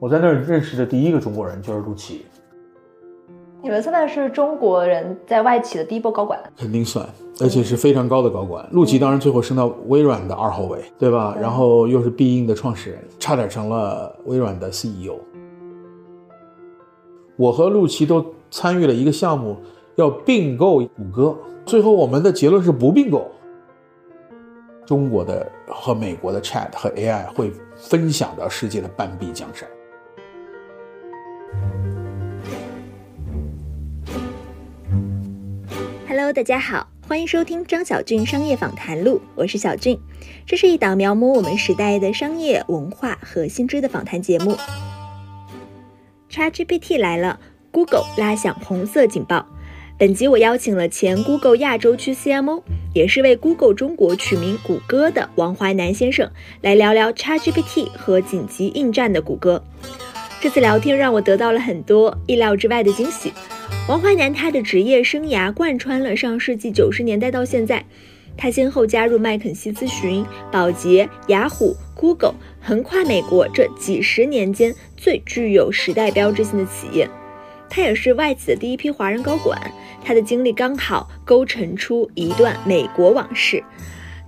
我在那儿认识的第一个中国人就是陆琪，你们算是中国人在外企的第一波高管，肯定算，而且是非常高的高管。陆琪当然最后升到微软的二号位，对吧？然后又是必应的创始人，差点成了微软的 CEO。我和陆琪都参与了一个项目，要并购谷歌，最后我们的结论是不并购。中国的和美国的 Chat 和 AI 会分享到世界的半壁江山。大家好，欢迎收听张小俊商业访谈录，我是小俊。这是一档描摹我们时代的商业文化和新知的访谈节目。ChatGPT 来了，Google 拉响红色警报。本集我邀请了前 Google 亚洲区 CMO，也是为 Google 中国取名谷歌的王淮南先生，来聊聊 ChatGPT 和紧急应战的谷歌。这次聊天让我得到了很多意料之外的惊喜。王淮南他的职业生涯贯穿了上世纪九十年代到现在，他先后加入麦肯锡咨询、宝洁、雅虎、Google，横跨美国这几十年间最具有时代标志性的企业。他也是外企的第一批华人高管，他的经历刚好勾陈出一段美国往事。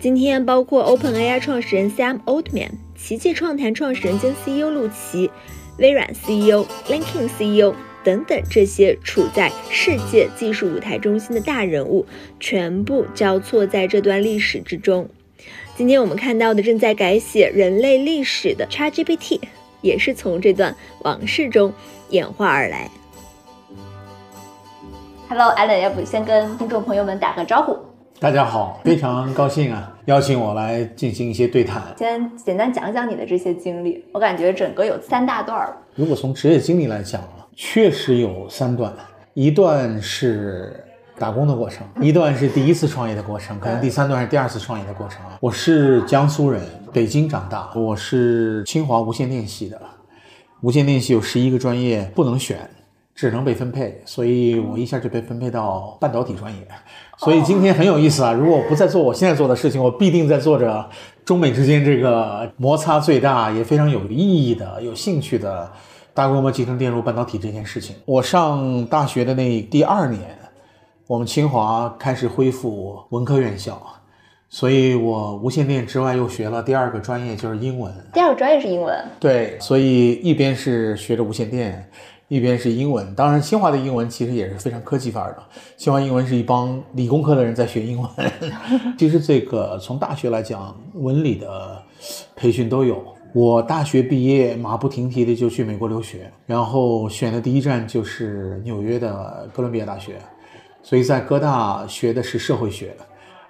今天，包括 OpenAI 创始人 Sam Altman、奇迹创谈创始人兼 CEO 陆琪、微软 CEO、LinkedIn CEO。等等，这些处在世界技术舞台中心的大人物，全部交错在这段历史之中。今天我们看到的正在改写人类历史的 ChatGPT，也是从这段往事中演化而来。Hello，Allen，要不先跟听众朋友们打个招呼？大家好，非常高兴啊，邀请我来进行一些对谈。先简单讲讲你的这些经历，我感觉整个有三大段儿。如果从职业经历来讲啊，确实有三段，一段是打工的过程，一段是第一次创业的过程，可能第三段是第二次创业的过程啊。我是江苏人，北京长大，我是清华无线电系的，无线电系有十一个专业不能选。只能被分配，所以我一下就被分配到半导体专业。所以今天很有意思啊！如果我不再做我现在做的事情，我必定在做着中美之间这个摩擦最大也非常有意义的、有兴趣的大规模集成电路半导体这件事情。我上大学的那第二年，我们清华开始恢复文科院校，所以我无线电之外又学了第二个专业，就是英文。第二个专业是英文。对，所以一边是学着无线电。一边是英文，当然清华的英文其实也是非常科技范儿的。清华英文是一帮理工科的人在学英文。其实这个从大学来讲，文理的培训都有。我大学毕业马不停蹄的就去美国留学，然后选的第一站就是纽约的哥伦比亚大学，所以在哥大学的是社会学。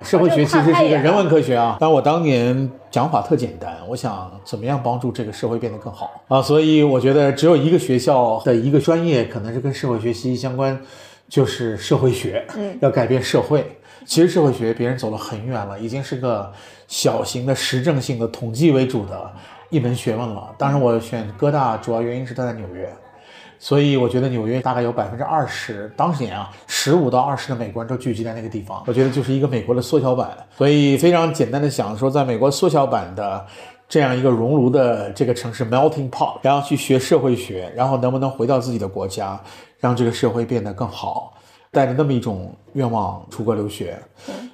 社会学其实是一个人文科学啊，但我当年讲法特简单，我想怎么样帮助这个社会变得更好啊，所以我觉得只有一个学校的一个专业可能是跟社会学息息相关，就是社会学，嗯，要改变社会。其实社会学别人走了很远了，已经是个小型的实证性的统计为主的一门学问了。当然，我选哥大主要原因是它在纽约。所以我觉得纽约大概有百分之二十，当年啊，十五到二十的美国人都聚集在那个地方。我觉得就是一个美国的缩小版。所以非常简单的想说，在美国缩小版的这样一个熔炉的这个城市 melting pot，然后去学社会学，然后能不能回到自己的国家，让这个社会变得更好，带着那么一种愿望出国留学。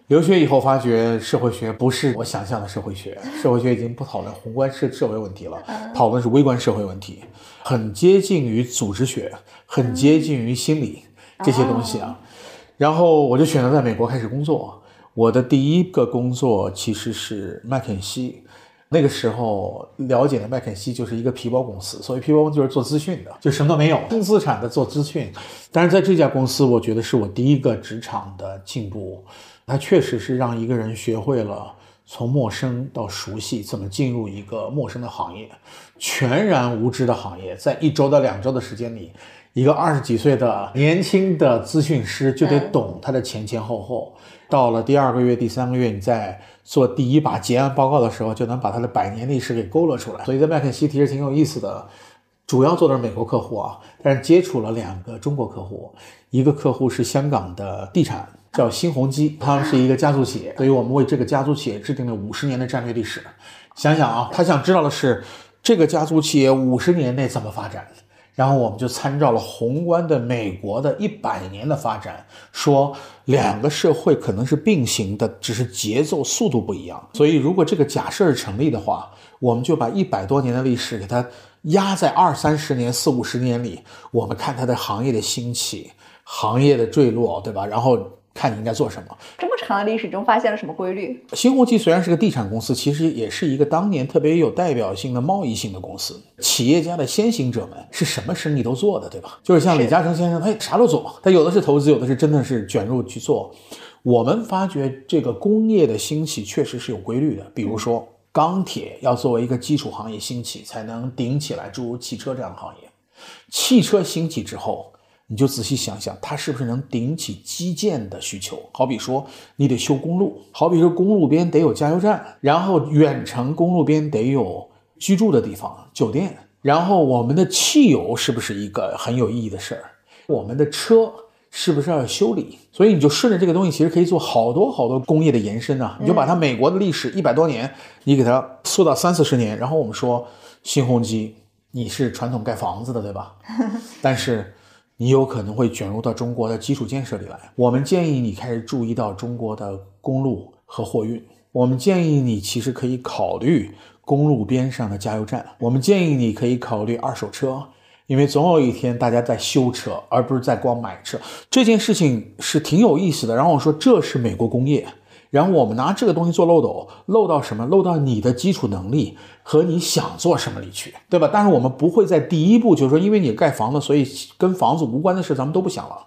留学以后发觉社会学不是我想象的社会学，社会学已经不讨论宏观社社会问题了，讨论是微观社会问题。很接近于组织学，很接近于心理这些东西啊。然后我就选择在美国开始工作。我的第一个工作其实是麦肯锡。那个时候了解的麦肯锡就是一个皮包公司，所谓皮包公司就是做资讯的，就什么都没有，轻资产的做资讯。但是在这家公司，我觉得是我第一个职场的进步。它确实是让一个人学会了从陌生到熟悉，怎么进入一个陌生的行业。全然无知的行业，在一周到两周的时间里，一个二十几岁的年轻的咨询师就得懂他的前前后后。到了第二个月、第三个月，你在做第一把结案报告的时候，就能把他的百年历史给勾勒出来。所以在麦肯锡其实挺有意思的，主要做的是美国客户啊，但是接触了两个中国客户，一个客户是香港的地产，叫新鸿基，他们是一个家族企业，所以我们为这个家族企业制定了五十年的战略历史。想想啊，他想知道的是。这个家族企业五十年内怎么发展？然后我们就参照了宏观的美国的一百年的发展，说两个社会可能是并行的，只是节奏速度不一样。所以如果这个假设是成立的话，我们就把一百多年的历史给它压在二三十年、四五十年里，我们看它的行业的兴起、行业的坠落，对吧？然后。看你应该做什么。这么长的历史中发现了什么规律？新鸿基虽然是个地产公司，其实也是一个当年特别有代表性的贸易性的公司。企业家的先行者们是什么生意都做的，对吧？就是像李嘉诚先生，他啥都做，他有的是投资，有的是真的是卷入去做。我们发觉这个工业的兴起确实是有规律的，比如说钢铁要作为一个基础行业兴起，才能顶起来，诸如汽车这样的行业。汽车兴起之后。你就仔细想想，它是不是能顶起基建的需求？好比说，你得修公路，好比说公路边得有加油站，然后远程公路边得有居住的地方、酒店，然后我们的汽油是不是一个很有意义的事儿？我们的车是不是要修理？所以你就顺着这个东西，其实可以做好多好多工业的延伸啊！你就把它美国的历史一百多年，你给它缩到三四十年，然后我们说新鸿基，你是传统盖房子的，对吧？但是。你有可能会卷入到中国的基础建设里来。我们建议你开始注意到中国的公路和货运。我们建议你其实可以考虑公路边上的加油站。我们建议你可以考虑二手车，因为总有一天大家在修车，而不是在光买车。这件事情是挺有意思的。然后我说这是美国工业。然后我们拿这个东西做漏斗，漏到什么？漏到你的基础能力和你想做什么里去，对吧？但是我们不会在第一步，就是说，因为你盖房子，所以跟房子无关的事咱们都不想了。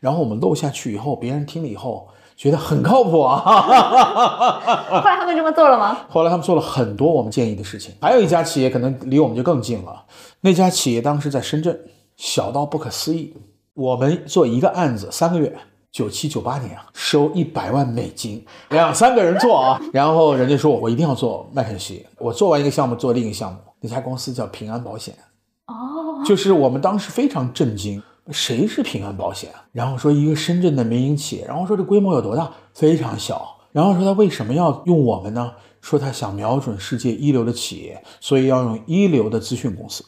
然后我们漏下去以后，别人听了以后觉得很靠谱啊。后来他们这么做了吗？后来他们做了很多我们建议的事情。还有一家企业可能离我们就更近了，那家企业当时在深圳，小到不可思议。我们做一个案子三个月。九七九八年啊，收一百万美金，两三个人做啊，然后人家说我一定要做麦肯锡，我做完一个项目做另一个项目，那家公司叫平安保险，哦，就是我们当时非常震惊，谁是平安保险？然后说一个深圳的民营企业，然后说这规模有多大？非常小，然后说他为什么要用我们呢？说他想瞄准世界一流的企业，所以要用一流的资讯公司。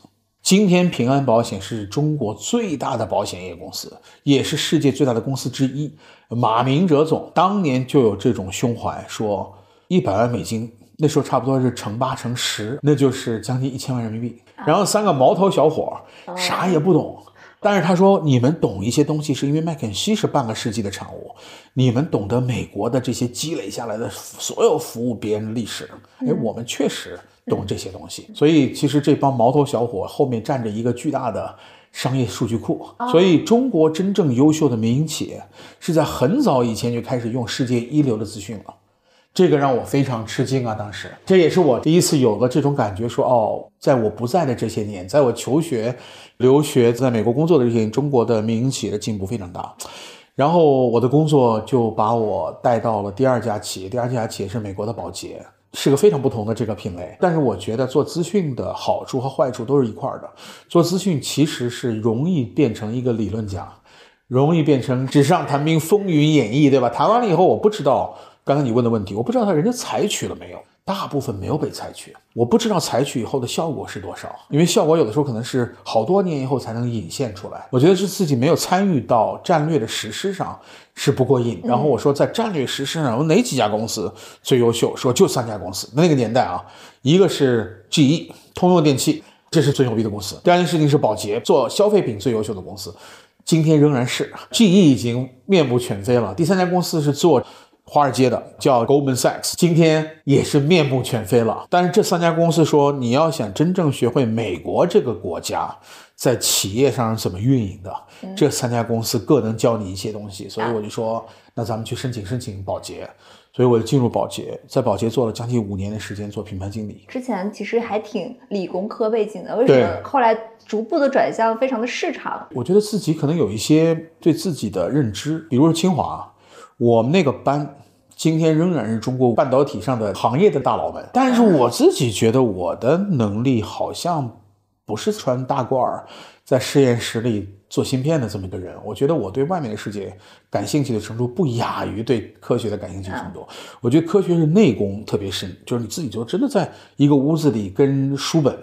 今天平安保险是中国最大的保险业公司，也是世界最大的公司之一。马明哲总当年就有这种胸怀，说一百万美金，那时候差不多是乘八乘十，那就是将近一千万人民币。然后三个毛头小伙啥也不懂，但是他说你们懂一些东西，是因为麦肯锡是半个世纪的产物，你们懂得美国的这些积累下来的所有服务别人的历史。哎，我们确实。懂这些东西，所以其实这帮毛头小伙后面站着一个巨大的商业数据库。所以中国真正优秀的民营企业是在很早以前就开始用世界一流的资讯了，这个让我非常吃惊啊！当时这也是我第一次有了这种感觉，说哦，在我不在的这些年，在我求学、留学、在美国工作的这些年，中国的民营企业的进步非常大。然后我的工作就把我带到了第二家企业，第二家企业是美国的宝洁。是个非常不同的这个品类，但是我觉得做资讯的好处和坏处都是一块儿的。做资讯其实是容易变成一个理论家，容易变成纸上谈兵、风云演绎，对吧？谈完了以后，我不知道刚才你问的问题，我不知道他人家采取了没有。大部分没有被采取，我不知道采取以后的效果是多少，因为效果有的时候可能是好多年以后才能引现出来。我觉得是自己没有参与到战略的实施上是不过瘾。然后我说在战略实施上有哪几家公司最优秀？说就三家公司。那个年代啊，一个是 GE 通用电气，这是最牛逼的公司。第二件事情是宝洁，做消费品最优秀的公司，今天仍然是 GE 已经面目全非了。第三家公司是做。华尔街的叫 Goldman Sachs，今天也是面目全非了。但是这三家公司说，你要想真正学会美国这个国家在企业上是怎么运营的，这三家公司各能教你一些东西。所以我就说，那咱们去申请申请保洁。所以我就进入保洁，在保洁做了将近五年的时间，做品牌经理。之前其实还挺理工科背景的，为什么后来逐步的转向非常的市场？我觉得自己可能有一些对自己的认知，比如说清华。我们那个班今天仍然是中国半导体上的行业的大佬们，但是我自己觉得我的能力好像不是穿大褂儿在实验室里做芯片的这么一个人。我觉得我对外面的世界感兴趣的程度不亚于对科学的感兴趣程度。我觉得科学是内功特别深，就是你自己就真的在一个屋子里跟书本、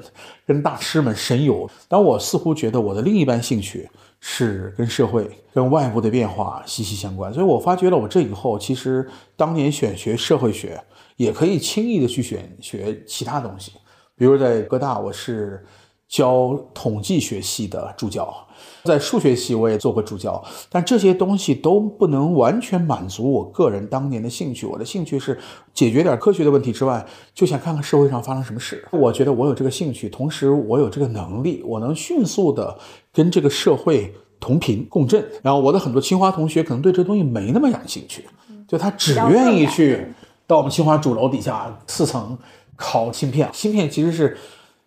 跟大师们神游。但我似乎觉得我的另一半兴趣是跟社会、跟外部的变化息息相关。所以我发觉了，我这以后其实当年选学社会学，也可以轻易的去选学其他东西。比如在哥大，我是教统计学系的助教，在数学系我也做过助教，但这些东西都不能完全满足我个人当年的兴趣。我的兴趣是解决点科学的问题之外，就想看看社会上发生什么事。我觉得我有这个兴趣，同时我有这个能力，我能迅速的跟这个社会同频共振。然后我的很多清华同学可能对这东西没那么感兴趣，就他只愿意去到我们清华主楼底下四层。烤芯片，芯片其实是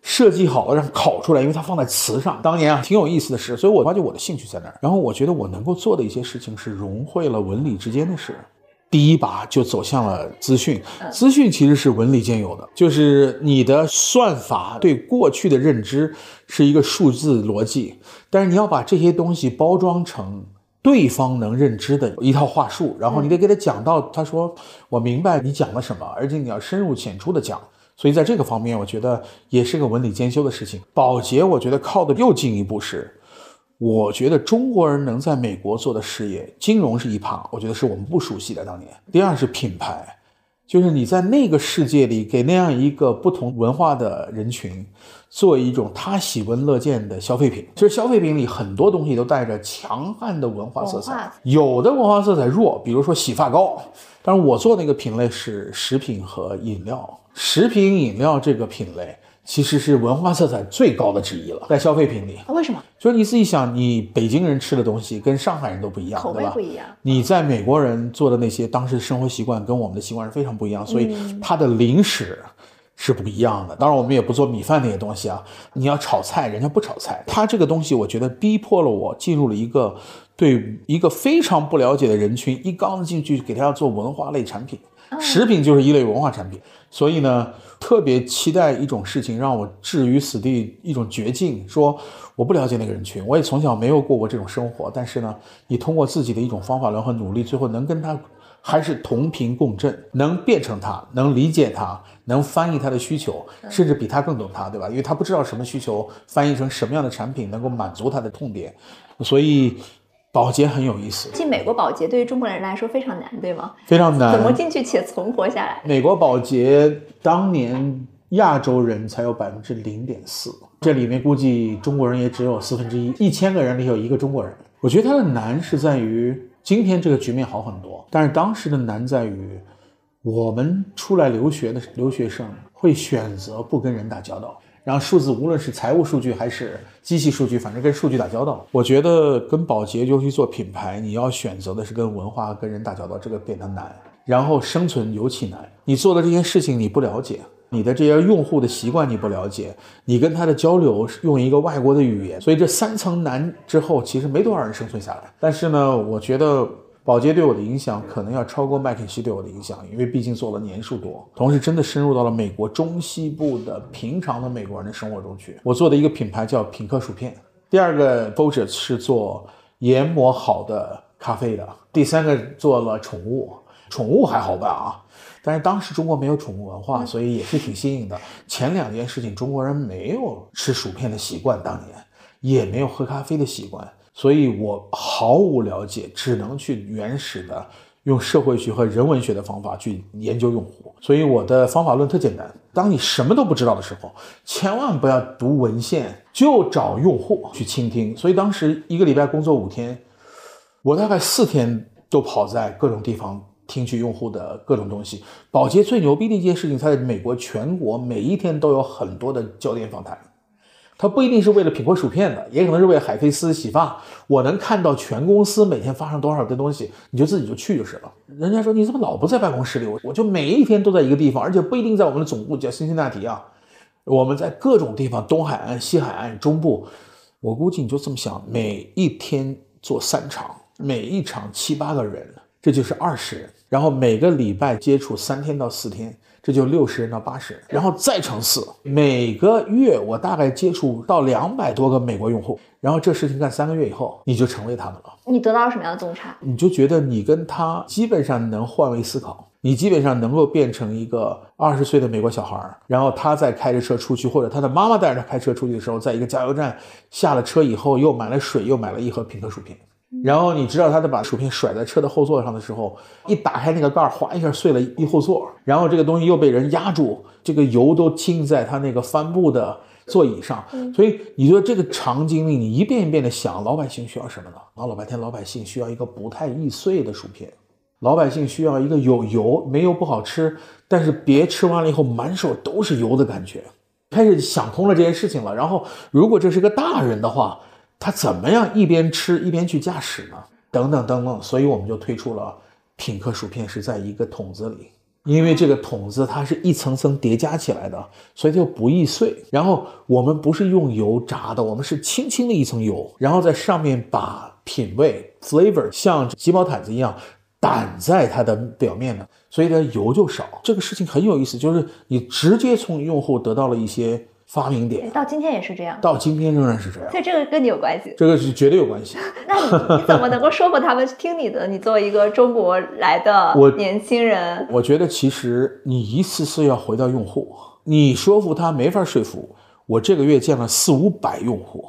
设计好了让烤出来，因为它放在瓷上。当年啊，挺有意思的事，所以我发觉我的兴趣在那儿。然后我觉得我能够做的一些事情是融汇了文理之间的事。第一把就走向了资讯，资讯其实是文理兼有的，就是你的算法对过去的认知是一个数字逻辑，但是你要把这些东西包装成对方能认知的一套话术，然后你得给他讲到，他说我明白你讲了什么，而且你要深入浅出的讲。所以在这个方面，我觉得也是个文理兼修的事情。保洁，我觉得靠的又进一步是，我觉得中国人能在美国做的事业，金融是一趴，我觉得是我们不熟悉的当年。第二是品牌，就是你在那个世界里给那样一个不同文化的人群，做一种他喜闻乐见的消费品。其实消费品里很多东西都带着强悍的文化色彩，有的文化色彩弱，比如说洗发膏。但是我做那个品类是食品和饮料。食品饮料这个品类其实是文化色彩最高的之一了，在消费品里。为什么？就是你自己想，你北京人吃的东西跟上海人都不一样，口味不一样。你在美国人做的那些当时生活习惯跟我们的习惯是非常不一样，所以它的零食是不一样的。当然，我们也不做米饭那些东西啊。你要炒菜，人家不炒菜。它这个东西，我觉得逼迫了我进入了一个对一个非常不了解的人群，一缸子进去给他要做文化类产品。食品就是一类文化产品，所以呢，特别期待一种事情让我置于死地，一种绝境。说我不了解那个人群，我也从小没有过过这种生活，但是呢，你通过自己的一种方法论和努力，最后能跟他还是同频共振，能变成他，能理解他，能翻译他的需求，甚至比他更懂他，对吧？因为他不知道什么需求翻译成什么样的产品能够满足他的痛点，所以。保洁很有意思。进美国保洁对于中国人来说非常难，对吗？非常难。怎么进去且存活下来？美国保洁当年亚洲人才有百分之零点四，这里面估计中国人也只有四分之一。一千个人里有一个中国人。我觉得它的难是在于今天这个局面好很多，但是当时的难在于我们出来留学的留学生会选择不跟人打交道。然后数字，无论是财务数据还是机器数据，反正跟数据打交道。我觉得跟保洁尤其做品牌，你要选择的是跟文化、跟人打交道，这个变得难。然后生存尤其难，你做的这件事情你不了解，你的这些用户的习惯你不了解，你跟他的交流用一个外国的语言，所以这三层难之后，其实没多少人生存下来。但是呢，我觉得。保洁对我的影响可能要超过麦肯锡对我的影响，因为毕竟做了年数多，同时真的深入到了美国中西部的平常的美国人的生活中去。我做的一个品牌叫品客薯片，第二个 f o c u s 是做研磨好的咖啡的，第三个做了宠物，宠物还好办啊，但是当时中国没有宠物文化，所以也是挺新颖的。前两件事情，中国人没有吃薯片的习惯，当年也没有喝咖啡的习惯。所以我毫无了解，只能去原始的用社会学和人文学的方法去研究用户。所以我的方法论特简单：当你什么都不知道的时候，千万不要读文献，就找用户去倾听。所以当时一个礼拜工作五天，我大概四天都跑在各种地方听取用户的各种东西。宝洁最牛逼的一件事情，它在美国全国每一天都有很多的焦点访谈。他不一定是为了品客薯片的，也可能是为了海飞丝洗发。我能看到全公司每天发生多少的东西，你就自己就去就是了。人家说你怎么老不在办公室里？我我就每一天都在一个地方，而且不一定在我们的总部叫辛辛那提啊。我们在各种地方，东海岸、西海岸、中部。我估计你就这么想，每一天做三场，每一场七八个人，这就是二十人。然后每个礼拜接触三天到四天，这就六十人到八十人，然后再乘四，每个月我大概接触到两百多个美国用户，然后这事情干三个月以后，你就成为他们了。你得到了什么样的洞察？你就觉得你跟他基本上能换位思考，你基本上能够变成一个二十岁的美国小孩儿，然后他在开着车出去，或者他的妈妈带着他开车出去的时候，在一个加油站下了车以后，又买了水，又买了一盒品客薯片。然后你知道他在把薯片甩在车的后座上的时候，一打开那个盖儿，哗一下碎了一后座，然后这个东西又被人压住，这个油都浸在他那个帆布的座椅上。所以你说这个场景里，你一遍一遍的想，老百姓需要什么呢？老老半天，老百姓需要一个不太易碎的薯片，老百姓需要一个有油，没油不好吃，但是别吃完了以后满手都是油的感觉。开始想通了这件事情了。然后如果这是个大人的话。他怎么样一边吃一边去驾驶呢？等等等等，所以我们就推出了品客薯片是在一个桶子里，因为这个桶子它是一层层叠加起来的，所以它就不易碎。然后我们不是用油炸的，我们是轻轻的一层油，然后在上面把品味 flavor 像鸡毛毯子一样掸在它的表面的，所以它油就少。这个事情很有意思，就是你直接从用户得到了一些。发明点到今天也是这样，到今天仍然是这样，所以这个跟你有关系，这个是绝对有关系。那你怎么能够说服他们听你的？你作为一个中国来的 年轻人，我觉得其实你一次次要回到用户，你说服他没法说服。我这个月见了四五百用户，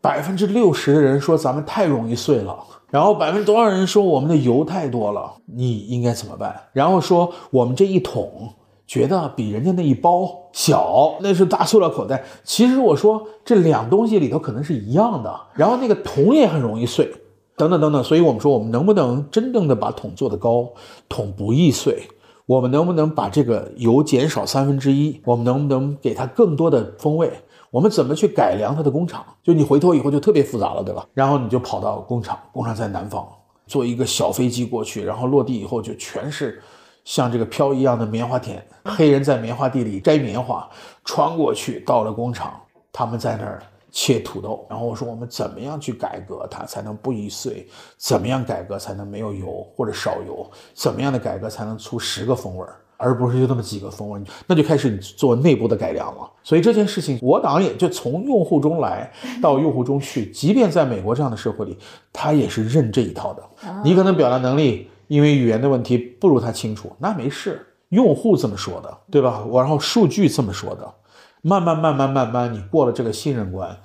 百分之六十的人说咱们太容易碎了，然后百分之多少人说我们的油太多了，你应该怎么办？然后说我们这一桶。觉得比人家那一包小，那是大塑料口袋。其实我说这两东西里头可能是一样的，然后那个桶也很容易碎，等等等等。所以我们说，我们能不能真正的把桶做得高，桶不易碎？我们能不能把这个油减少三分之一？我们能不能给它更多的风味？我们怎么去改良它的工厂？就你回头以后就特别复杂了，对吧？然后你就跑到工厂，工厂在南方，坐一个小飞机过去，然后落地以后就全是。像这个飘一样的棉花田，黑人在棉花地里摘棉花，穿过去到了工厂，他们在那儿切土豆。然后我说我们怎么样去改革它才能不易碎？怎么样改革才能没有油或者少油？怎么样的改革才能出十个风味，而不是就那么几个风味？那就开始你做内部的改良了。所以这件事情，我党也就从用户中来到用户中去，即便在美国这样的社会里，他也是认这一套的。你可能表达能力。因为语言的问题不如他清楚，那没事，用户这么说的，对吧？我然后数据这么说的，慢慢慢慢慢慢，你过了这个信任关，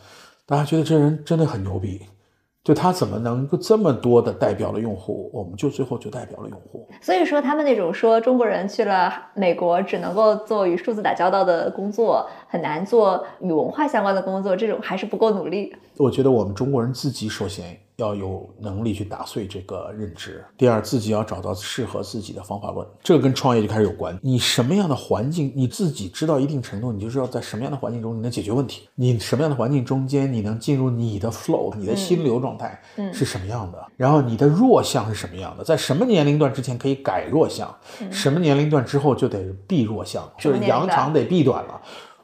大家觉得这人真的很牛逼。就他怎么能够这么多的代表了用户，我们就最后就代表了用户。所以说他们那种说中国人去了美国只能够做与数字打交道的工作，很难做与文化相关的工作，这种还是不够努力。我觉得我们中国人自己首先。要有能力去打碎这个认知。第二，自己要找到适合自己的方法论，这个跟创业就开始有关。你什么样的环境，你自己知道一定程度，你就知道在什么样的环境中你能解决问题。你什么样的环境中间你能进入你的 flow，你的心流状态是什么样的？然后你的弱项是什么样的？在什么年龄段之前可以改弱项？什么年龄段之后就得避弱项，就是扬长得避短了。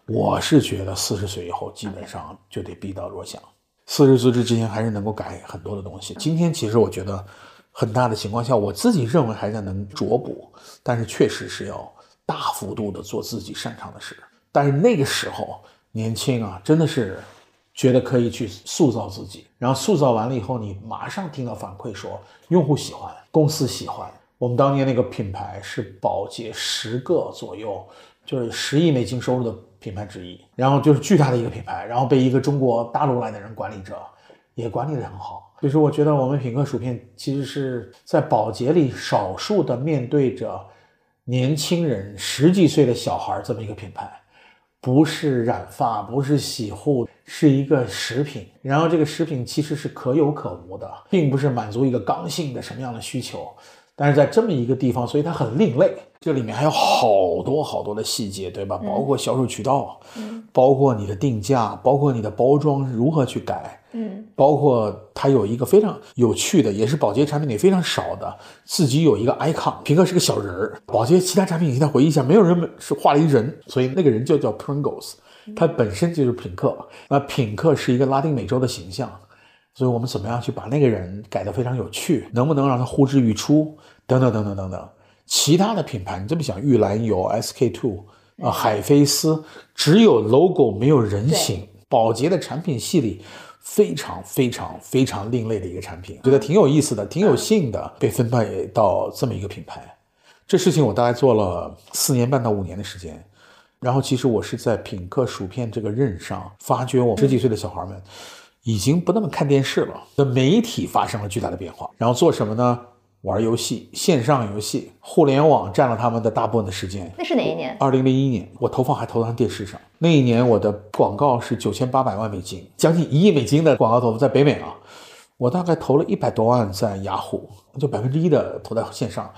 我是觉得四十岁以后基本上就得避到弱项。四十岁之前还是能够改很多的东西。今天其实我觉得，很大的情况下，我自己认为还在能琢补，但是确实是要大幅度的做自己擅长的事。但是那个时候年轻啊，真的是觉得可以去塑造自己，然后塑造完了以后，你马上听到反馈说用户喜欢，公司喜欢。我们当年那个品牌是保洁十个左右，就是十亿美金收入的。品牌之一，然后就是巨大的一个品牌，然后被一个中国大陆来的人管理着，也管理得很好。所以说，我觉得我们品客薯片其实是在保洁里少数的面对着年轻人十几岁的小孩这么一个品牌，不是染发，不是洗护，是一个食品。然后这个食品其实是可有可无的，并不是满足一个刚性的什么样的需求。但是在这么一个地方，所以它很另类。这里面还有好多好多的细节，对吧？包括销售渠道，嗯，包括你的定价，包括你的包装如何去改，嗯，包括它有一个非常有趣的，也是保洁产品里非常少的，自己有一个 icon，平克是个小人儿。保洁其他产品，你再回忆一下，没有人是画了一人，所以那个人就叫 Pringles，它本身就是品客。那品客是一个拉丁美洲的形象。所以我们怎么样去把那个人改得非常有趣？能不能让他呼之欲出？等等等等等等。其他的品牌，你这么想，玉兰油、SK two 啊、海飞丝，只有 logo 没有人形。宝洁的产品系里非常非常非常另类的一个产品，觉得挺有意思的，挺有幸的，被分配到这么一个品牌。这事情我大概做了四年半到五年的时间。然后，其实我是在品客薯片这个任上，发觉我十几岁的小孩们已经不那么看电视了，的媒体发生了巨大的变化。然后做什么呢？玩游戏，线上游戏，互联网占了他们的大部分的时间。那是哪一年？二零零一年，我投放还投到电视上。那一年我的广告是九千八百万美金，将近一亿美金的广告投放在北美啊。我大概投了一百多万在雅虎，就百分之一的投在线上。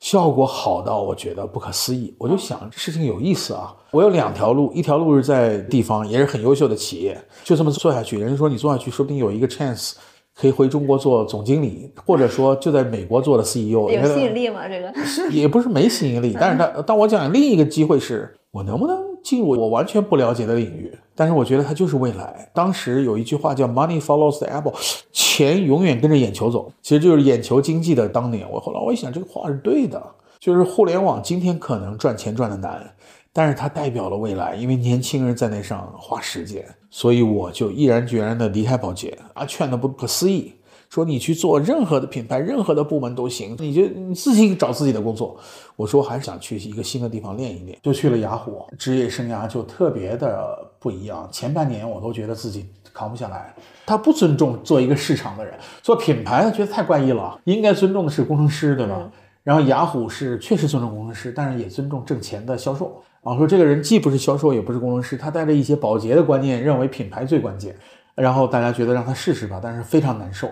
效果好到我觉得不可思议，我就想这事情有意思啊！我有两条路，一条路是在地方也是很优秀的企业，就这么做下去。人家说你做下去，说不定有一个 chance 可以回中国做总经理，或者说就在美国做的 CEO。有吸引力吗？这个 也不是没吸引力，但是他当我讲另一个机会是，我能不能进入我完全不了解的领域？但是我觉得它就是未来。当时有一句话叫 “Money follows the apple”，钱永远跟着眼球走，其实就是眼球经济的当年。我后来我一想，这个话是对的，就是互联网今天可能赚钱赚的难，但是它代表了未来，因为年轻人在那上花时间，所以我就毅然决然的离开保洁啊，劝的不可思议。说你去做任何的品牌、任何的部门都行，你就你自己找自己的工作。我说还是想去一个新的地方练一练，就去了雅虎。职业生涯就特别的不一样。前半年我都觉得自己扛不下来，他不尊重做一个市场的人，做品牌他觉得太怪异了，应该尊重的是工程师，对吧？然后雅虎是确实尊重工程师，但是也尊重挣钱的销售。啊说这个人既不是销售，也不是工程师，他带着一些保洁的观念，认为品牌最关键。然后大家觉得让他试试吧，但是非常难受。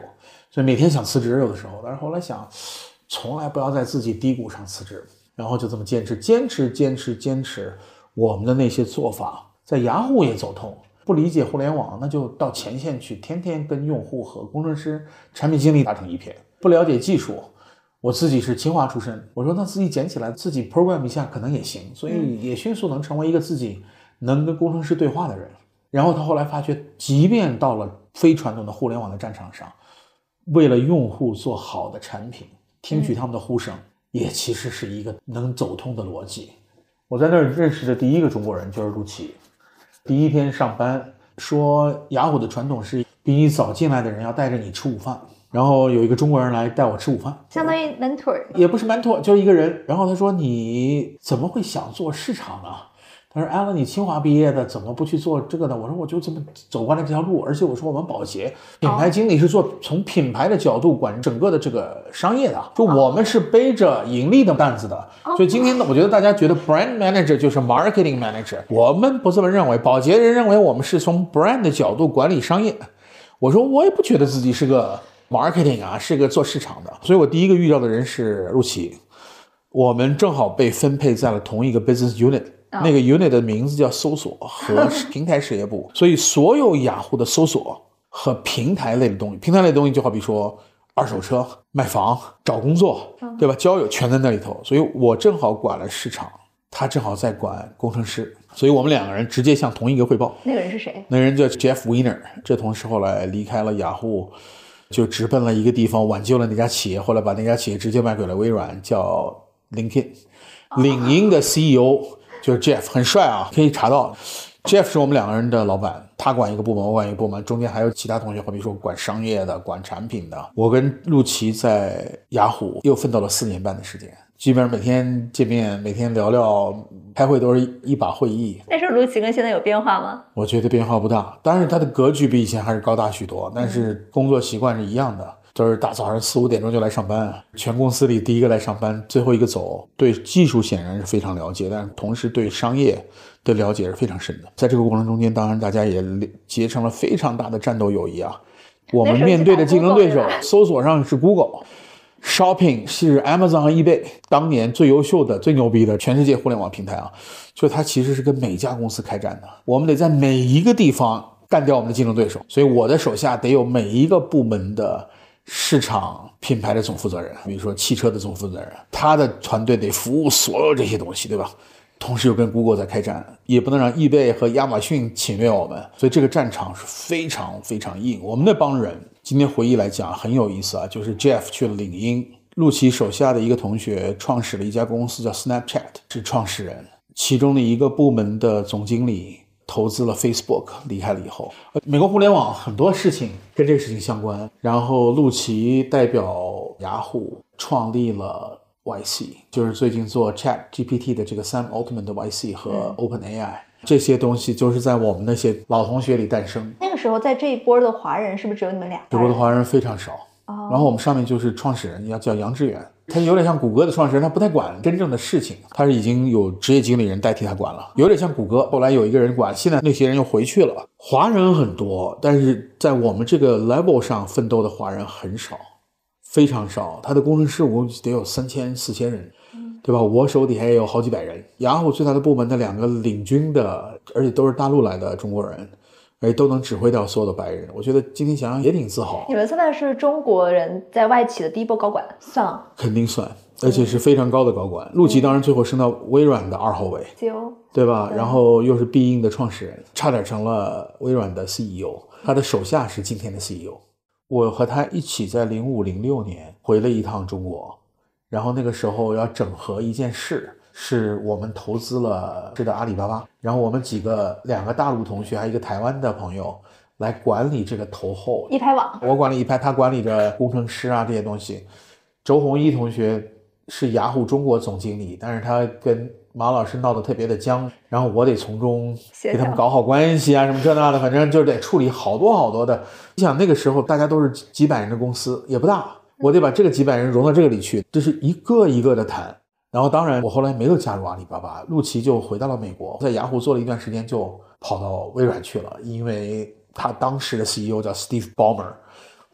所以每天想辞职，有的时候，但是后来想，从来不要在自己低谷上辞职，然后就这么坚持，坚持，坚持，坚持我们的那些做法，在雅虎也走通。不理解互联网，那就到前线去，天天跟用户和工程师、产品经理打成一片。不了解技术，我自己是清华出身，我说那自己捡起来，自己 program 一下可能也行，所以也迅速能成为一个自己能跟工程师对话的人。然后他后来发觉，即便到了非传统的互联网的战场上。为了用户做好的产品，听取他们的呼声，也其实是一个能走通的逻辑。我在那儿认识的第一个中国人就是陆琪。第一天上班，说雅虎的传统是比你早进来的人要带着你吃午饭，然后有一个中国人来带我吃午饭，相当于 mentor，也不是 mentor，就是一个人。然后他说：“你怎么会想做市场呢？”他说：“艾伦，你清华毕业的，怎么不去做这个呢？”我说：“我就这么走过来这条路，而且我说我们保洁品牌经理是做从品牌的角度管整个的这个商业的，就我们是背着盈利的担子的。所以今天呢，我觉得大家觉得 brand manager 就是 marketing manager，我们不这么认为。保洁人认为我们是从 brand 的角度管理商业。我说我也不觉得自己是个 marketing 啊，是个做市场的。所以我第一个遇到的人是陆琪，我们正好被分配在了同一个 business unit。那个 unit 的名字叫搜索和 平台事业部，所以所有雅虎的搜索和平台类的东西，平台类的东西就好比说二手车、卖房、找工作，对吧？交友全在那里头。所以我正好管了市场，他正好在管工程师，所以我们两个人直接向同一个汇报。那个人是谁？那人叫 Jeff Weiner，这同事后来离开了雅虎，就直奔了一个地方，挽救了那家企业，后来把那家企业直接卖给了微软，叫 LinkedIn，领英的 CEO。就是 Jeff 很帅啊，可以查到，Jeff 是我们两个人的老板，他管一个部门，我管一个部门，中间还有其他同学，好比说管商业的、管产品的。我跟陆琪在雅虎又奋斗了四年半的时间，基本上每天见面，每天聊聊，开会都是一把会议。那时候卢奇跟现在有变化吗？我觉得变化不大，当然他的格局比以前还是高大许多，但是工作习惯是一样的。都是大早上四五点钟就来上班，全公司里第一个来上班，最后一个走。对技术显然是非常了解，但是同时对商业的了解是非常深的。在这个过程中间，当然大家也结成了非常大的战斗友谊啊。我们面对的竞争对手，搜索上是 Shopping 是 Amazon 和 eBay，当年最优秀的、最牛逼的全世界互联网平台啊，就它其实是跟每家公司开战的。我们得在每一个地方干掉我们的竞争对手，所以我的手下得有每一个部门的。市场品牌的总负责人，比如说汽车的总负责人，他的团队得服务所有这些东西，对吧？同时又跟 Google 在开战，也不能让易贝和亚马逊侵略我们，所以这个战场是非常非常硬。我们那帮人今天回忆来讲很有意思啊，就是 Jeff 去了领英，陆琪手下的一个同学创始了一家公司叫 Snapchat，是创始人，其中的一个部门的总经理投资了 Facebook，离开了以后，美国互联网很多事情跟这个事情相关。然后陆琪代表雅虎创立了 YC，就是最近做 Chat GPT 的这个 Sam Altman 的 YC 和 OpenAI。这些东西就是在我们那些老同学里诞生，那个时候在这一波的华人是不是只有你们俩？这波的华人非常少。哦然后我们上面就是创始人，要叫杨致远，他有点像谷歌的创始人，他不太管真正的事情，他是已经有职业经理人代替他管了，有点像谷歌，后来有一个人管，现在那些人又回去了。华人很多，但是在我们这个 level 上奋斗的华人很少，非常少。他的工程师我估计得有三千四千人，对吧？我手底下也有好几百人。雅虎最大的部门的两个领军的，而且都是大陆来的中国人，而且都能指挥掉所有的白人。我觉得今天想想也挺自豪。你们算是中国人在外企的第一波高管，算吗肯定算，而且是非常高的高管。陆琪当然最后升到微软的二号位，？CEO 对吧？然后又是必应的创始人，差点成了微软的 CEO。他的手下是今天的 CEO。我和他一起在零五零六年回了一趟中国，然后那个时候要整合一件事，是我们投资了这个阿里巴巴，然后我们几个两个大陆同学还有一个台湾的朋友来管理这个投后，一拍网，我管理一拍，他管理着工程师啊这些东西。周鸿祎同学是雅虎中国总经理，但是他跟马老师闹得特别的僵，然后我得从中给他们搞好关系啊，什么这那的，反正就是得处理好多好多的。你想那个时候大家都是几百人的公司，也不大，我得把这个几百人融到这个里去，这是一个一个的谈。然后当然我后来没有加入阿里巴巴，陆琪就回到了美国，在雅虎做了一段时间，就跑到微软去了，因为他当时的 CEO 叫 Steve Ballmer。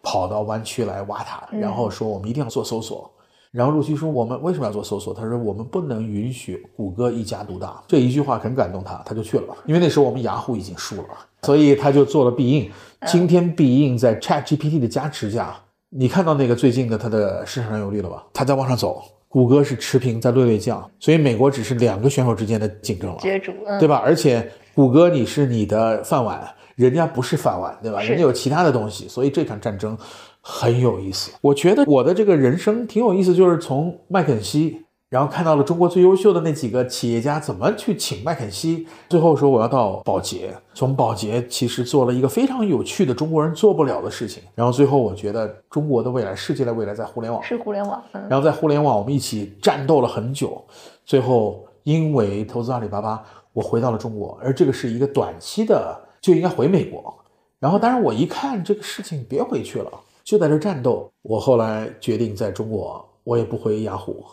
跑到湾区来挖他，然后说我们一定要做搜索。然后陆琪说我们为什么要做搜索？他说我们不能允许谷歌一家独大。这一句话很感动他，他就去了。因为那时候我们雅虎已经输了，所以他就做了必应。今天必应在 Chat GPT 的加持下，你看到那个最近的它的市场占有率了吧？它在往上走，谷歌是持平，在略略降，所以美国只是两个选手之间的竞争了。角逐，嗯，对吧？而且谷歌你是你的饭碗，人家不是饭碗，对吧？人家有其他的东西，所以这场战争很有意思。我觉得我的这个人生挺有意思，就是从麦肯锡，然后看到了中国最优秀的那几个企业家怎么去请麦肯锡，最后说我要到宝洁，从宝洁其实做了一个非常有趣的中国人做不了的事情，然后最后我觉得中国的未来，世界的未来在互联网。是互联网，嗯，然后在互联网我们一起战斗了很久，最后因为投资阿里巴巴，我回到了中国，而这个是一个短期的，就应该回美国。然后当然我一看这个事情别回去了，就在这战斗。我后来决定在中国，我也不回雅虎，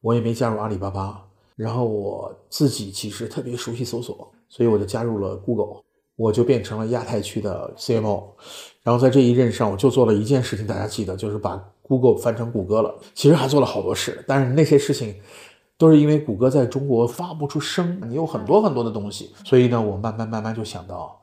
我也没加入阿里巴巴。然后我自己其实特别熟悉搜索，所以我就加入了 Google，我就变成了亚太区的 CMO。然后在这一任上，我就做了一件事情，大家记得，就是把 Google 翻成谷歌了。其实还做了好多事，但是那些事情都是因为谷歌在中国发不出声，你有很多很多的东西，所以呢，我慢慢慢慢就想到，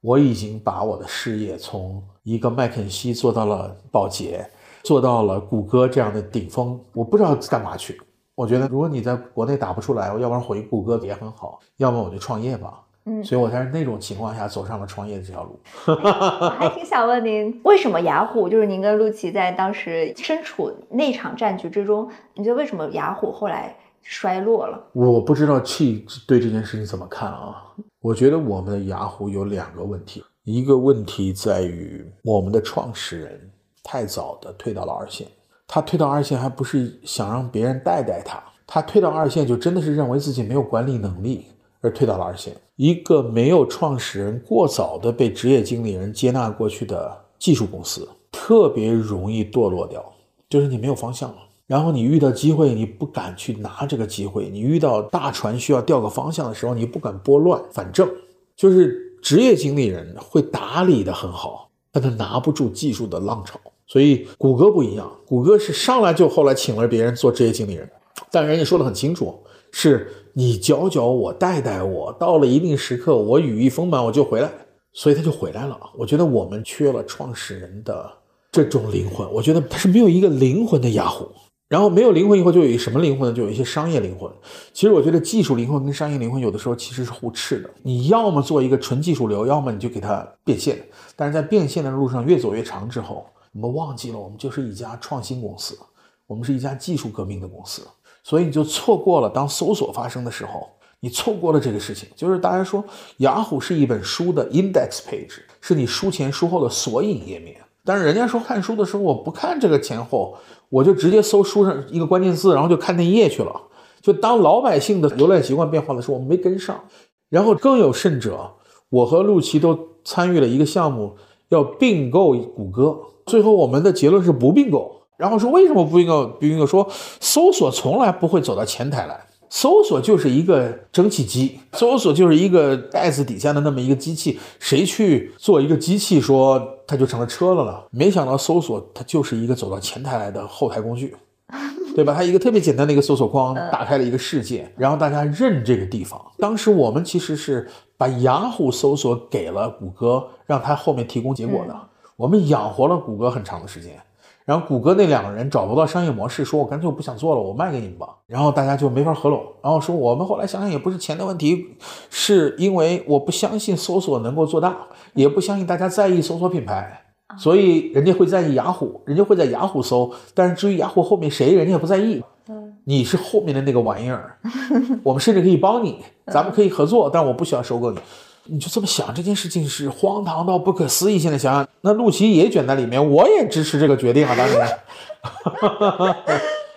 我已经把我的事业从一个麦肯锡做到了宝洁，做到了谷歌这样的顶峰，我不知道干嘛去。我觉得如果你在国内打不出来，我要不然回谷歌也很好，要么我就创业吧。嗯所以我才是那种情况下走上了创业的这条路。我还挺想问您，为什么雅虎就是您跟陆琪在当时身处那场战局之中，你觉得为什么雅虎后来衰落了？我不知道 Chi 对这件事情怎么看啊？我觉得我们的雅虎有两个问题，一个问题在于我们的创始人太早的退到了二线，他退到二线还不是想让别人带带他，他退到二线就真的是认为自己没有管理能力而退到了二线。一个没有创始人过早的被职业经理人接纳过去的技术公司，特别容易堕落掉，就是你没有方向了。然后你遇到机会，你不敢去拿这个机会；你遇到大船需要调个方向的时候，你不敢拨乱反正。就是职业经理人会打理的很好，但他拿不住技术的浪潮。所以谷歌不一样，谷歌是上来就后来请了别人做职业经理人，但人家说的很清楚，是你教教我，带带我，到了一定时刻，我羽翼丰满，我就回来。所以他就回来了。我觉得我们缺了创始人的这种灵魂，我觉得他是没有一个灵魂的雅虎。然后没有灵魂以后，就有一什么灵魂呢？就有一些商业灵魂。其实我觉得技术灵魂跟商业灵魂有的时候其实是互斥的。你要么做一个纯技术流，要么你就给它变现。但是在变现的路上越走越长之后，我们忘记了我们就是一家创新公司，我们是一家技术革命的公司，所以你就错过了当搜索发生的时候，你错过了这个事情。就是大家说，雅虎是一本书的 index page，是你书前书后的索引页面。但是人家说看书的时候，我不看这个前后，我就直接搜书上一个关键字，然后就看那一页去了。就当老百姓的浏览习惯变化的时候，我们没跟上。然后更有甚者，我和陆琪都参与了一个项目，要并购谷歌。最后我们的结论是不并购。然后说为什么不并购？不并购说搜索从来不会走到前台来，搜索就是一个蒸汽机，搜索就是一个袋子底下的那么一个机器。谁去做一个机器，说它就成了车了呢？没想到搜索它就是一个走到前台来的后台工具。对吧？它一个特别简单的一个搜索框，打开了一个世界，然后大家认这个地方。当时我们其实是把雅虎搜索给了谷歌，让它后面提供结果的。我们养活了谷歌很长的时间，然后谷歌那两个人找不到商业模式，说我干脆我不想做了，我卖给你们吧。然后大家就没法合拢。然后说我们后来想想也不是钱的问题，是因为我不相信搜索能够做大，也不相信大家在意搜索品牌。所以人家会在意雅虎，人家会在雅虎搜，但是至于雅虎后面谁，人家也不在意。你是后面的那个玩意儿，我们甚至可以帮你，咱们可以合作，但我不需要收购你。你就这么想，这件事情是荒唐到不可思议。现在想想，那陆琪也卷在里面，我也支持这个决定啊，当年。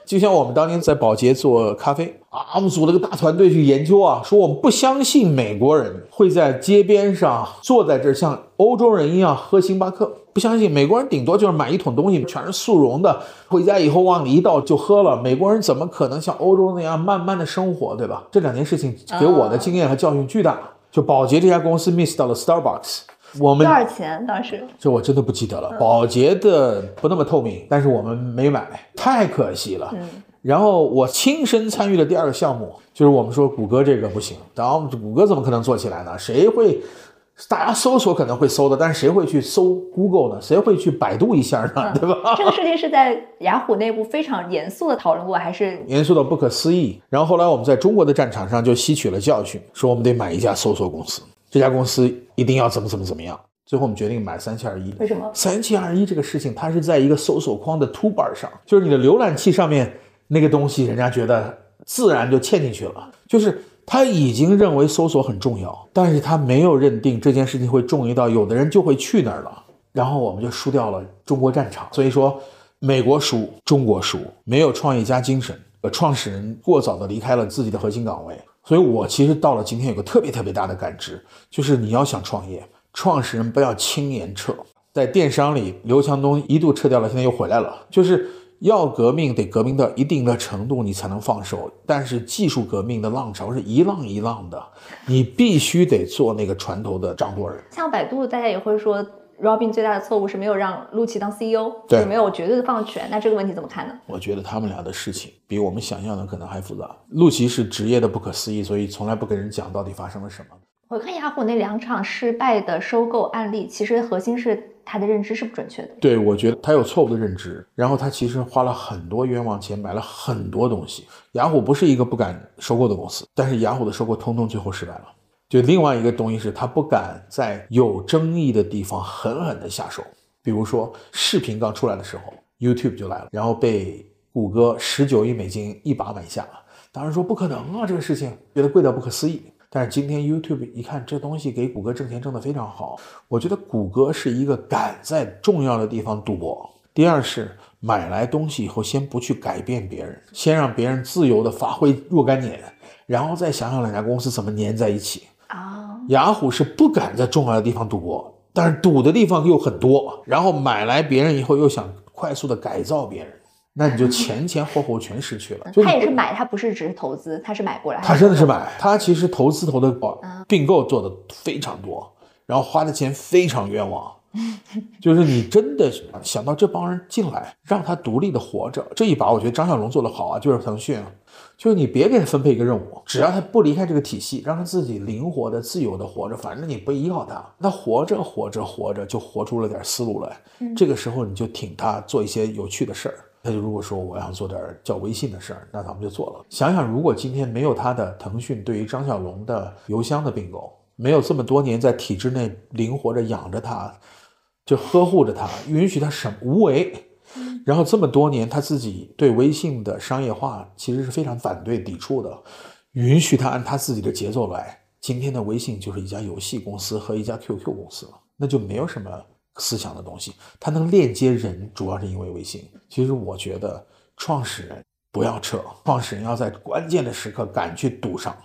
就像我们当年在宝洁做咖啡啊，我们组了个大团队去研究啊，说我们不相信美国人会在街边上坐在这儿像欧洲人一样喝星巴克，不相信美国人顶多就是买一桶东西，全是速溶的，回家以后往里一倒就喝了。美国人怎么可能像欧洲那样慢慢的生活，对吧？这两件事情给我的经验和教训巨大。就宝洁这家公司 miss 到了 Starbucks。我们多少钱当时？这我真的不记得了。宝洁的不那么透明，但是我们没买，太可惜了。嗯。然后我亲身参与的第二个项目，就是我们说谷歌这个不行，然后谷歌怎么可能做起来呢？谁会？大家搜索可能会搜的，但是谁会去搜 Google 呢？谁会去百度一下呢？对吧？这个事情是在雅虎内部非常严肃的讨论过，还是 严肃的不可思议？然后后来我们在中国的战场上就吸取了教训，说我们得买一家搜索公司。这家公司一定要怎么怎么怎么样？最后我们决定买三七二一。为什么？三七二一这个事情，它是在一个搜索框的 to bar 上，就是你的浏览器上面那个东西，人家觉得自然就嵌进去了。就是他已经认为搜索很重要，但是他没有认定这件事情会重要到有的人就会去那儿了。然后我们就输掉了中国战场。所以说，美国输，中国输，没有创业家精神，创始人过早的离开了自己的核心岗位。所以，我其实到了今天有个特别特别大的感知，就是你要想创业，创始人不要轻言撤。在电商里，刘强东一度撤掉了，现在又回来了。就是要革命，得革命到一定的程度，你才能放手。但是技术革命的浪潮是一浪一浪的，你必须得做那个船头的掌舵人。像百度，大家也会说。Robin 最大的错误是没有让陆琪当 CEO，对，没有绝对的放权。那这个问题怎么看呢？我觉得他们俩的事情比我们想象的可能还复杂。陆琪是职业的不可思议，所以从来不跟人讲到底发生了什么。我看雅虎那两场失败的收购案例，其实核心是他的认知是不准确的。对，我觉得他有错误的认知，然后他其实花了很多冤枉钱，买了很多东西。雅虎不是一个不敢收购的公司，但是雅虎的收购通通最后失败了。就另外一个东西是，他不敢在有争议的地方狠狠的下手。比如说，视频刚出来的时候，YouTube 就来了，然后被谷歌十九亿美金一把买下。当然说不可能啊，这个事情觉得贵到不可思议。但是今天 YouTube 一看，这东西给谷歌挣钱挣得非常好。我觉得谷歌是一个敢在重要的地方赌博。第二是买来东西以后，先不去改变别人，先让别人自由的发挥若干年，然后再想想两家公司怎么粘在一起。啊，雅虎是不敢在重要的地方赌博，但是赌的地方又很多，然后买来别人以后又想快速的改造别人，那你就前前后后全失去了。他也是买，他不是只是投资，他是买过来。他真的是买，他其实投资投的并购做的非常多，然后花的钱非常冤枉。就是你真的想到这帮人进来，让他独立的活着，这一把我觉得张小龙做的好啊，就是腾讯。就是你别给他分配一个任务，只要他不离开这个体系，让他自己灵活的、自由的活着，反正你不依靠他，那活着活着活着就活出了点思路来。这个时候你就挺他做一些有趣的事儿。他就如果说我想做点叫微信的事儿，那咱们就做了。想想如果今天没有他的腾讯对于张小龙的邮箱的并购，没有这么多年在体制内灵活着养着他，就呵护着他，允许他什无为。然后这么多年，他自己对微信的商业化其实是非常反对、抵触的，允许他按他自己的节奏来。今天的微信就是一家游戏公司和一家 QQ 公司了，那就没有什么思想的东西。它能链接人，主要是因为微信。其实我觉得创始人不要撤，创始人要在关键的时刻敢去赌上，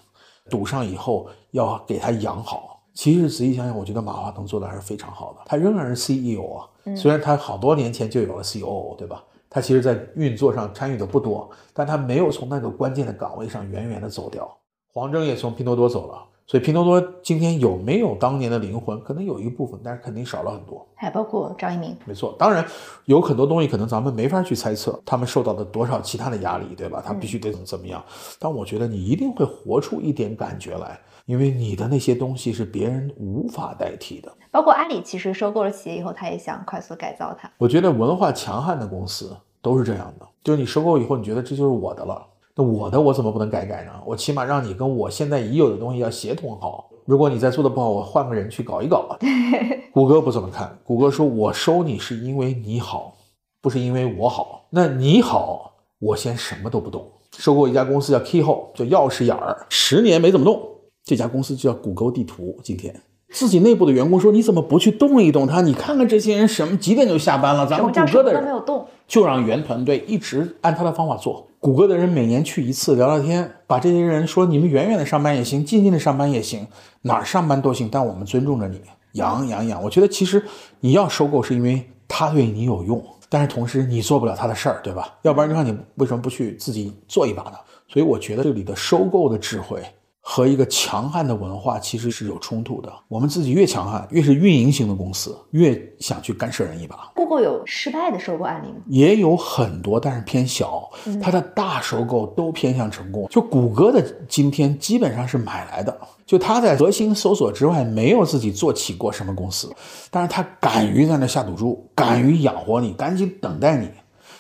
赌上以后要给他养好。其实仔细想想，我觉得马化腾做的还是非常好的。他仍然是 CEO 啊，虽然他好多年前就有了 COO，对吧？他其实在运作上参与的不多，但他没有从那个关键的岗位上远远的走掉。黄峥也从拼多多走了。所以拼多多今天有没有当年的灵魂？可能有一部分，但是肯定少了很多。还包括张一鸣，没错。当然，有很多东西可能咱们没法去猜测，他们受到的多少其他的压力，对吧？他必须得怎么怎么样。但我觉得你一定会活出一点感觉来，因为你的那些东西是别人无法代替的。包括阿里，其实收购了企业以后，他也想快速改造它。我觉得文化强悍的公司都是这样的，就是你收购以后，你觉得这就是我的了。那我的我怎么不能改改呢？我起码让你跟我现在已有的东西要协同好。如果你再做的不好，我换个人去搞一搞。谷歌不怎么看，谷歌说我收你是因为你好，不是因为我好。那你好，我先什么都不动。收购一家公司叫 Keyhole，叫钥匙眼儿，十年没怎么动。这家公司就叫谷歌地图。今天自己内部的员工说，你怎么不去动一动它？你看看这些人什么几点就下班了？咱们谷歌的人都没有动，就让原团队一直按他的方法做。谷歌的人每年去一次聊聊天，把这些人说你们远远的上班也行，近近的上班也行，哪儿上班都行，但我们尊重着你，养养养。我觉得其实你要收购是因为他对你有用，但是同时你做不了他的事儿，对吧？要不然你看你为什么不去自己做一把呢？所以我觉得这里的收购的智慧。和一个强悍的文化其实是有冲突的。我们自己越强悍，越是运营型的公司，越想去干涉人一把。Google 有失败的收购案例吗？也有很多，但是偏小。它的大收购都偏向成功。就谷歌的今天基本上是买来的。就它在核心搜索之外没有自己做起过什么公司，但是它敢于在那下赌注，敢于养活你，赶紧等待你。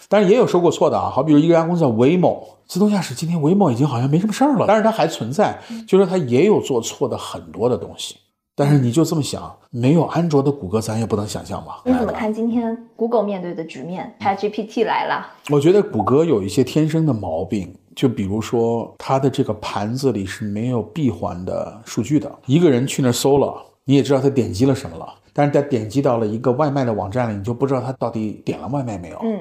但是也有收过错的啊，好比如一家公司叫 Waymo。自动驾驶今天维某已经好像没什么事儿了，但是它还存在，就是它也有做错的很多的东西。但是你就这么想，没有安卓的谷歌，咱也不能想象吧？你怎么看今天 Google 面对的局面？ChatGPT 来了，我觉得谷歌有一些天生的毛病，就比如说它的这个盘子里是没有闭环的数据的。一个人去那搜了，你也知道他点击了什么了，但是他点击到了一个外卖的网站里，你就不知道他到底点了外卖没有。嗯。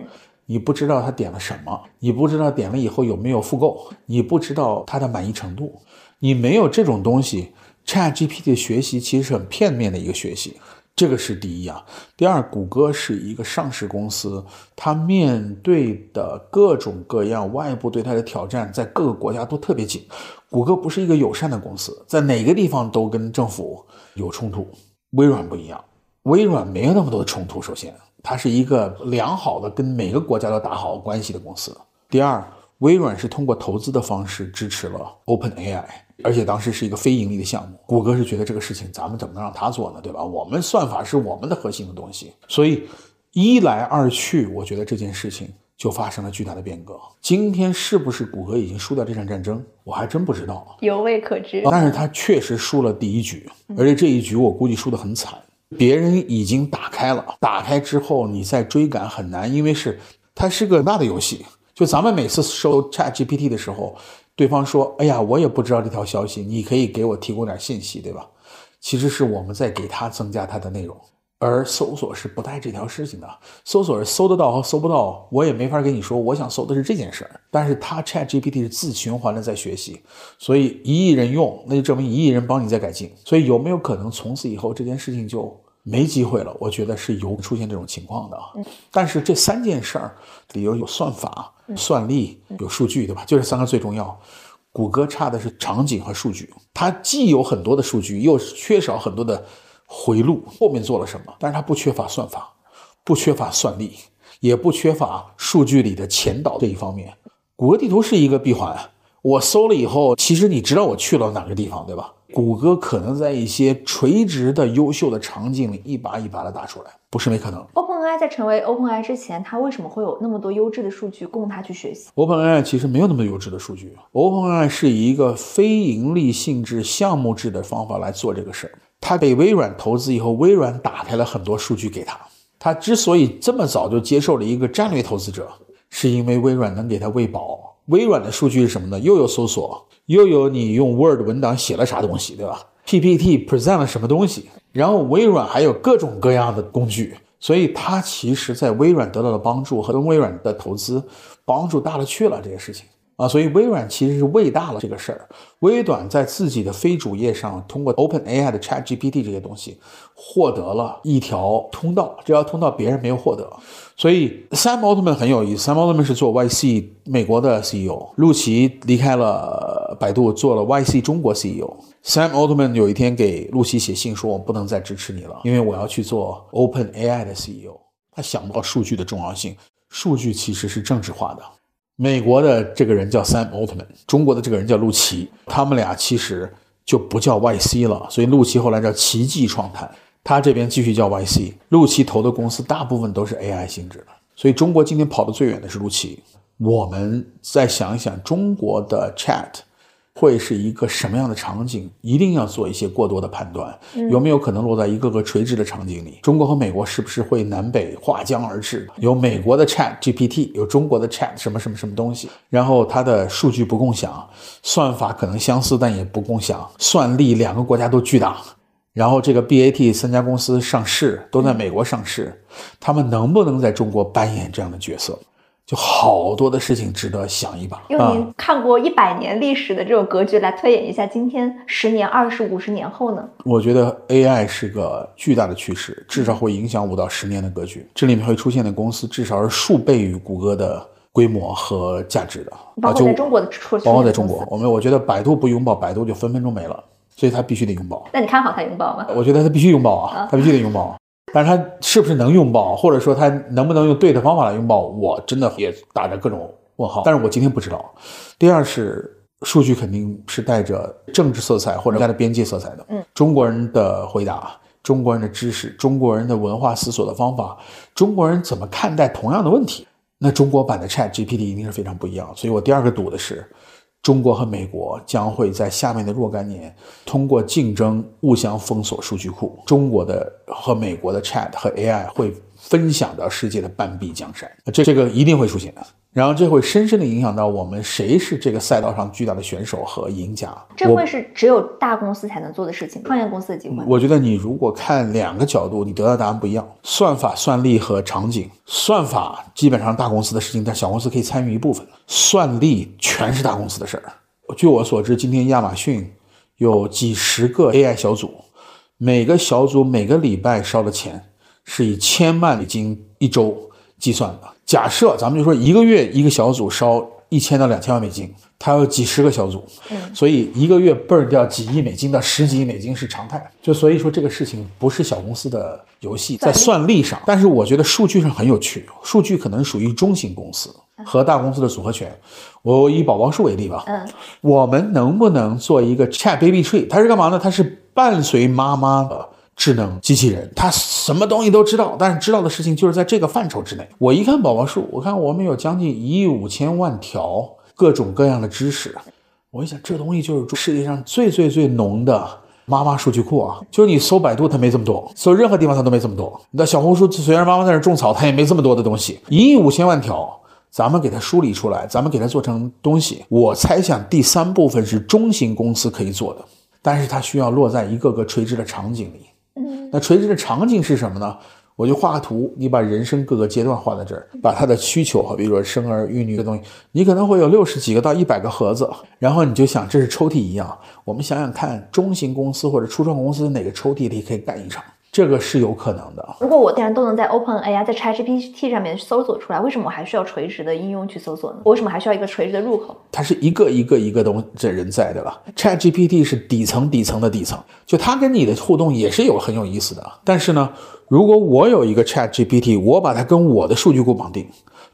你不知道他点了什么，你不知道点了以后有没有复购，你不知道他的满意程度，你没有这种东西，ChatGPT 的学习其实很片面的一个学习，这个是第一啊。第二，谷歌是一个上市公司，它面对的各种各样外部对它的挑战，在各个国家都特别紧。谷歌不是一个友善的公司，在哪个地方都跟政府有冲突。微软不一样，微软没有那么多的冲突。首先。它是一个良好的跟每个国家都打好关系的公司。第二，微软是通过投资的方式支持了 OpenAI，而且当时是一个非盈利的项目。谷歌是觉得这个事情咱们怎么能让他做呢？对吧？我们算法是我们的核心的东西，所以一来二去，我觉得这件事情就发生了巨大的变革。今天是不是谷歌已经输掉这场战争？我还真不知道，犹未可知。但是他确实输了第一局，而且这一局我估计输得很惨。别人已经打开了，打开之后你再追赶很难，因为是它是个大的游戏。就咱们每次收 Chat GPT 的时候，对方说：“哎呀，我也不知道这条消息，你可以给我提供点信息，对吧？”其实是我们在给他增加他的内容，而搜索是不带这条事情的。搜索是搜得到和搜不到，我也没法跟你说，我想搜的是这件事儿。但是它 Chat GPT 是自循环的在学习，所以一亿人用，那就证明一亿人帮你在改进。所以有没有可能从此以后这件事情就？没机会了，我觉得是有出现这种情况的啊。但是这三件事儿里头有算法、算力、有数据，对吧？就这三个最重要。谷歌差的是场景和数据，它既有很多的数据，又缺少很多的回路。后面做了什么？但是它不缺乏算法，不缺乏算力，也不缺乏数据里的前导这一方面。谷歌地图是一个闭环，我搜了以后，其实你知道我去了哪个地方，对吧？谷歌可能在一些垂直的优秀的场景里一把一把的打出来，不是没可能。OpenAI 在成为 OpenAI 之前，它为什么会有那么多优质的数据供它去学习？OpenAI 其实没有那么优质的数据，OpenAI 是以一个非盈利性质、项目制的方法来做这个事儿。他被微软投资以后，微软打开了很多数据给他。他之所以这么早就接受了一个战略投资者，是因为微软能给他喂饱。微软的数据是什么呢？又有搜索，又有你用 Word 文档写了啥东西，对吧？PPT present 了什么东西？然后微软还有各种各样的工具，所以他其实在微软得到的帮助和跟微软的投资帮助大了去了这些事情。啊，所以微软其实是喂大了这个事儿。微软在自己的非主页上，通过 OpenAI 的 ChatGPT 这些东西，获得了一条通道，这条通道别人没有获得。所以 Sam Altman 很有意思，Sam Altman 是做 YC 美国的 CEO，陆琪离开了百度，做了 YC 中国 CEO。Sam Altman 有一天给陆琪写信说：“我不能再支持你了，因为我要去做 OpenAI 的 CEO。”他想不到数据的重要性，数据其实是政治化的。美国的这个人叫 Sam Altman，中国的这个人叫陆琪，他们俩其实就不叫 YC 了，所以陆琪后来叫奇迹创谈，他这边继续叫 YC。陆琪投的公司大部分都是 AI 性质的，所以中国今天跑得最远的是陆琪。我们再想一想中国的 Chat。会是一个什么样的场景？一定要做一些过多的判断，有没有可能落在一个个垂直的场景里？中国和美国是不是会南北划江而治？有美国的 Chat GPT，有中国的 Chat 什么什么什么东西？然后它的数据不共享，算法可能相似，但也不共享，算力两个国家都巨大。然后这个 BAT 三家公司上市都在美国上市，他们能不能在中国扮演这样的角色？就好多的事情值得想一把。用您看过一百年历史的这种格局来推演一下，今天十年、二十五十年后呢？我觉得 AI 是个巨大的趋势，至少会影响五到十年的格局。这里面会出现的公司至少是数倍于谷歌的规模和价值的。包括在中国的出，包括在中国，我们我觉得百度不拥抱，百度就分分钟没了，所以它必须得拥抱。那你看好它拥抱吗？我觉得它必须拥抱啊，它必须得拥抱。但是它是不是能拥抱，或者说它能不能用对的方法来拥抱，我真的也打着各种问号。但是我今天不知道。第二是数据肯定是带着政治色彩或者带着边界色彩的。嗯，中国人的回答，中国人的知识，中国人的文化思索的方法，中国人怎么看待同样的问题，那中国版的 Chat GPT 一定是非常不一样。所以我第二个赌的是。中国和美国将会在下面的若干年通过竞争互相封锁数据库。中国的和美国的 Chat 和 AI 会分享到世界的半壁江山，这这个一定会出现的。然后这会深深的影响到我们谁是这个赛道上巨大的选手和赢家。这会是只有大公司才能做的事情，创业公司的机会。我觉得你如果看两个角度，你得到答案不一样。算法、算力和场景，算法基本上大公司的事情，但小公司可以参与一部分。算力全是大公司的事儿。据我所知，今天亚马逊有几十个 AI 小组，每个小组每个礼拜烧的钱是以千万美金一周计算的。假设咱们就说一个月一个小组烧一千到两千万美金，它有几十个小组，所以一个月 burn 掉几亿美金到十几亿美金是常态。就所以说这个事情不是小公司的游戏，在算力上，但是我觉得数据上很有趣，数据可能属于中型公司和大公司的组合拳。我以宝宝树为例吧，嗯，我们能不能做一个 Chat Baby Tree？它是干嘛呢？它是伴随妈妈的。智能机器人，它什么东西都知道，但是知道的事情就是在这个范畴之内。我一看宝宝树，我看我们有将近一亿五千万条各种各样的知识，我一想，这东西就是世界上最最最浓的妈妈数据库啊！就是你搜百度，它没这么多；搜任何地方，它都没这么多。你到小红书，虽然妈妈在那种草，它也没这么多的东西。一亿五千万条，咱们给它梳理出来，咱们给它做成东西。我猜想第三部分是中型公司可以做的，但是它需要落在一个个垂直的场景里。那垂直的场景是什么呢？我就画个图，你把人生各个阶段画在这儿，把他的需求，好比如说生儿育女的东西，你可能会有六十几个到一百个盒子，然后你就想这是抽屉一样。我们想想看，中型公司或者初创公司哪个抽屉里可以干一场？这个是有可能的。如果我既然都能在 Open AI、在 ChatGPT 上面搜索出来，为什么我还需要垂直的应用去搜索呢？我为什么还需要一个垂直的入口？它是一个一个一个东这人在的了？ChatGPT 是底层底层的底层，就它跟你的互动也是有很有意思的。但是呢，如果我有一个 ChatGPT，我把它跟我的数据库绑定，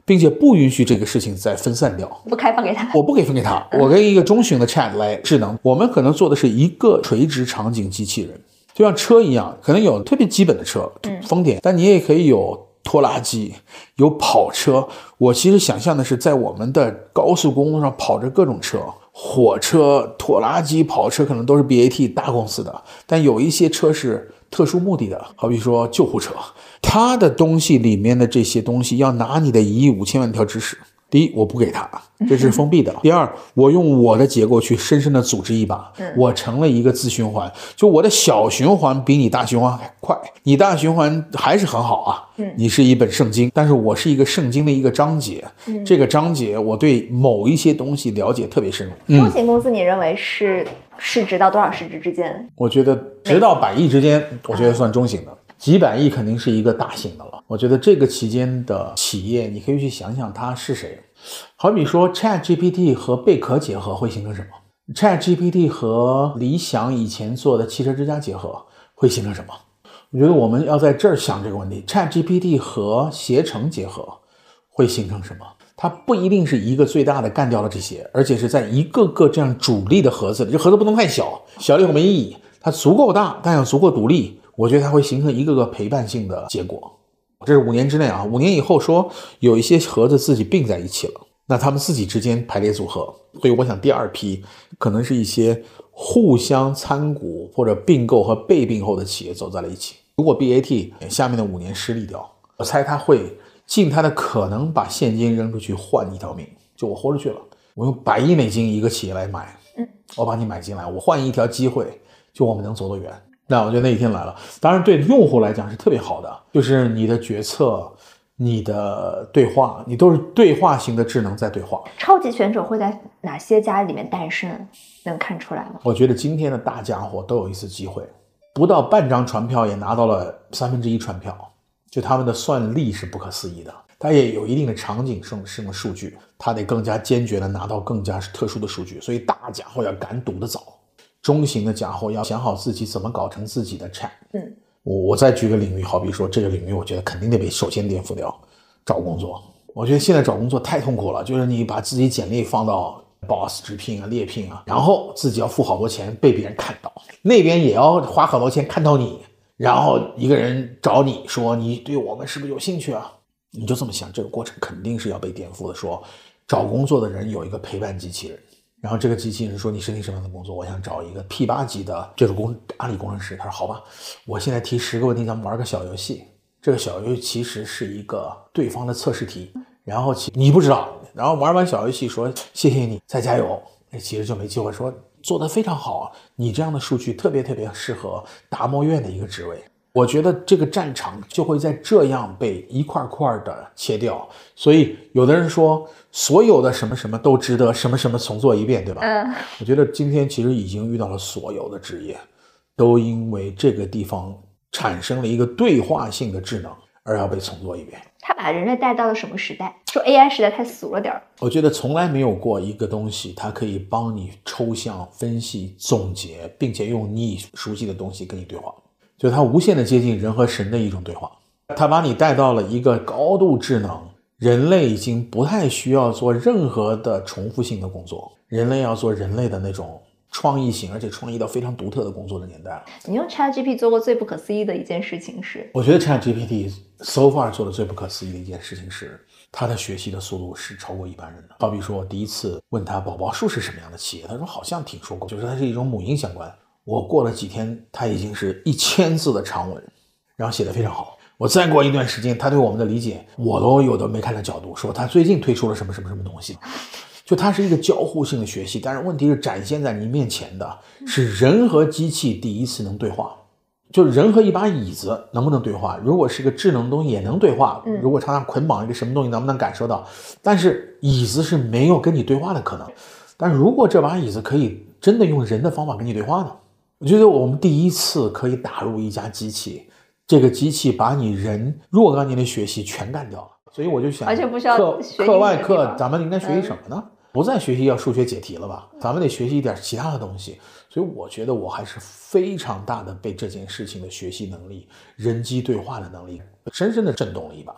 并且不允许这个事情再分散掉，不开放给他，我不给分给他，我跟一个中型的 Chat 来智能，我们可能做的是一个垂直场景机器人。就像车一样，可能有特别基本的车，丰田，但你也可以有拖拉机，有跑车。我其实想象的是，在我们的高速公路上跑着各种车，火车、拖拉机、跑车，可能都是 BAT 大公司的，但有一些车是特殊目的的，好比说救护车，它的东西里面的这些东西要拿你的一亿五千万条知识。第一，我不给他，这是封闭的。第二，我用我的结构去深深的组织一把，我成了一个自循环。就我的小循环比你大循环还快，你大循环还是很好啊。你是一本圣经，但是我是一个圣经的一个章节。这个章节我对某一些东西了解特别深入。中型公司，你认为是市值到多少市值之间？我觉得直到百亿之间，我觉得算中型的。几百亿肯定是一个大型的了。我觉得这个期间的企业，你可以去想想它是谁。好比说，Chat GPT 和贝壳结合会形成什么？Chat GPT 和理想以前做的汽车之家结合会形成什么？我觉得我们要在这儿想这个问题。Chat GPT 和携程结合会形成什么？它不一定是一个最大的干掉了这些，而且是在一个个这样主力的盒子里，这盒子不能太小，小了以后没意义。它足够大，但要足够独立。我觉得它会形成一个个陪伴性的结果，这是五年之内啊。五年以后说有一些盒子自己并在一起了，那他们自己之间排列组合。所以我想第二批可能是一些互相参股或者并购和被并购的企业走在了一起。如果 BAT 下面的五年失利掉，我猜他会尽他的可能把现金扔出去换一条命，就我豁出去了，我用百亿美金一个企业来买，嗯，我把你买进来，我换一条机会，就我们能走得远。那我觉得那一天来了，当然对用户来讲是特别好的，就是你的决策、你的对话，你都是对话型的智能在对话。超级选手会在哪些家里面诞生？能看出来吗？我觉得今天的大家伙都有一次机会，不到半张船票也拿到了三分之一船票，就他们的算力是不可思议的。他也有一定的场景性什么数据，他得更加坚决的拿到更加特殊的数据，所以大家伙要敢赌得早。中型的家伙要想好自己怎么搞成自己的 chat。嗯，我我再举个领域，好比说这个领域，我觉得肯定得被首先颠覆掉，找工作。我觉得现在找工作太痛苦了，就是你把自己简历放到 boss 直聘啊、猎聘啊，然后自己要付好多钱被别人看到，那边也要花好多钱看到你，然后一个人找你说你对我们是不是有兴趣啊？你就这么想，这个过程肯定是要被颠覆的。说找工作的人有一个陪伴机器人。然后这个机器人说：“你申请什么样的工作？我想找一个 P 八级的这种工阿里工程师。”他说：“好吧，我现在提十个问题，咱们玩个小游戏。这个小游戏其实是一个对方的测试题，然后其你不知道，然后玩完小游戏说谢谢你，再加油。那其实就没机会说做得非常好，你这样的数据特别特别适合达摩院的一个职位。”我觉得这个战场就会在这样被一块块的切掉，所以有的人说所有的什么什么都值得什么什么重做一遍，对吧？嗯，我觉得今天其实已经遇到了所有的职业，都因为这个地方产生了一个对话性的智能而要被重做一遍。他把人类带到了什么时代？说 AI 时代太俗了点儿。我觉得从来没有过一个东西，它可以帮你抽象分析、总结，并且用你熟悉的东西跟你对话。就它无限的接近人和神的一种对话，它把你带到了一个高度智能，人类已经不太需要做任何的重复性的工作，人类要做人类的那种创意型，而且创意到非常独特的工作的年代了。你用 ChatGPT 做过最不可思议的一件事情是？我觉得 ChatGPT so far 做的最不可思议的一件事情是，它的学习的速度是超过一般人的。好比说，我第一次问他宝宝树是什么样的企业，他说好像听说过，就是它是一种母婴相关。我过了几天，他已经是一千字的长文，然后写的非常好。我再过一段时间，他对我们的理解，我都有的没看的角度，说他最近推出了什么什么什么东西，就它是一个交互性的学习。但是问题是，展现在你面前的是人和机器第一次能对话，就人和一把椅子能不能对话？如果是个智能东西也能对话，如果常常捆绑一个什么东西，能不能感受到？但是椅子是没有跟你对话的可能。但如果这把椅子可以真的用人的方法跟你对话呢？我觉得我们第一次可以打入一家机器，这个机器把你人若干年的学习全干掉了。所以我就想，而且不需要课课外课，咱们应该学习什么呢？不再学习要数学解题了吧？咱们得学习一点其他的东西。所以我觉得我还是非常大的被这件事情的学习能力、人机对话的能力深深的震动了一把。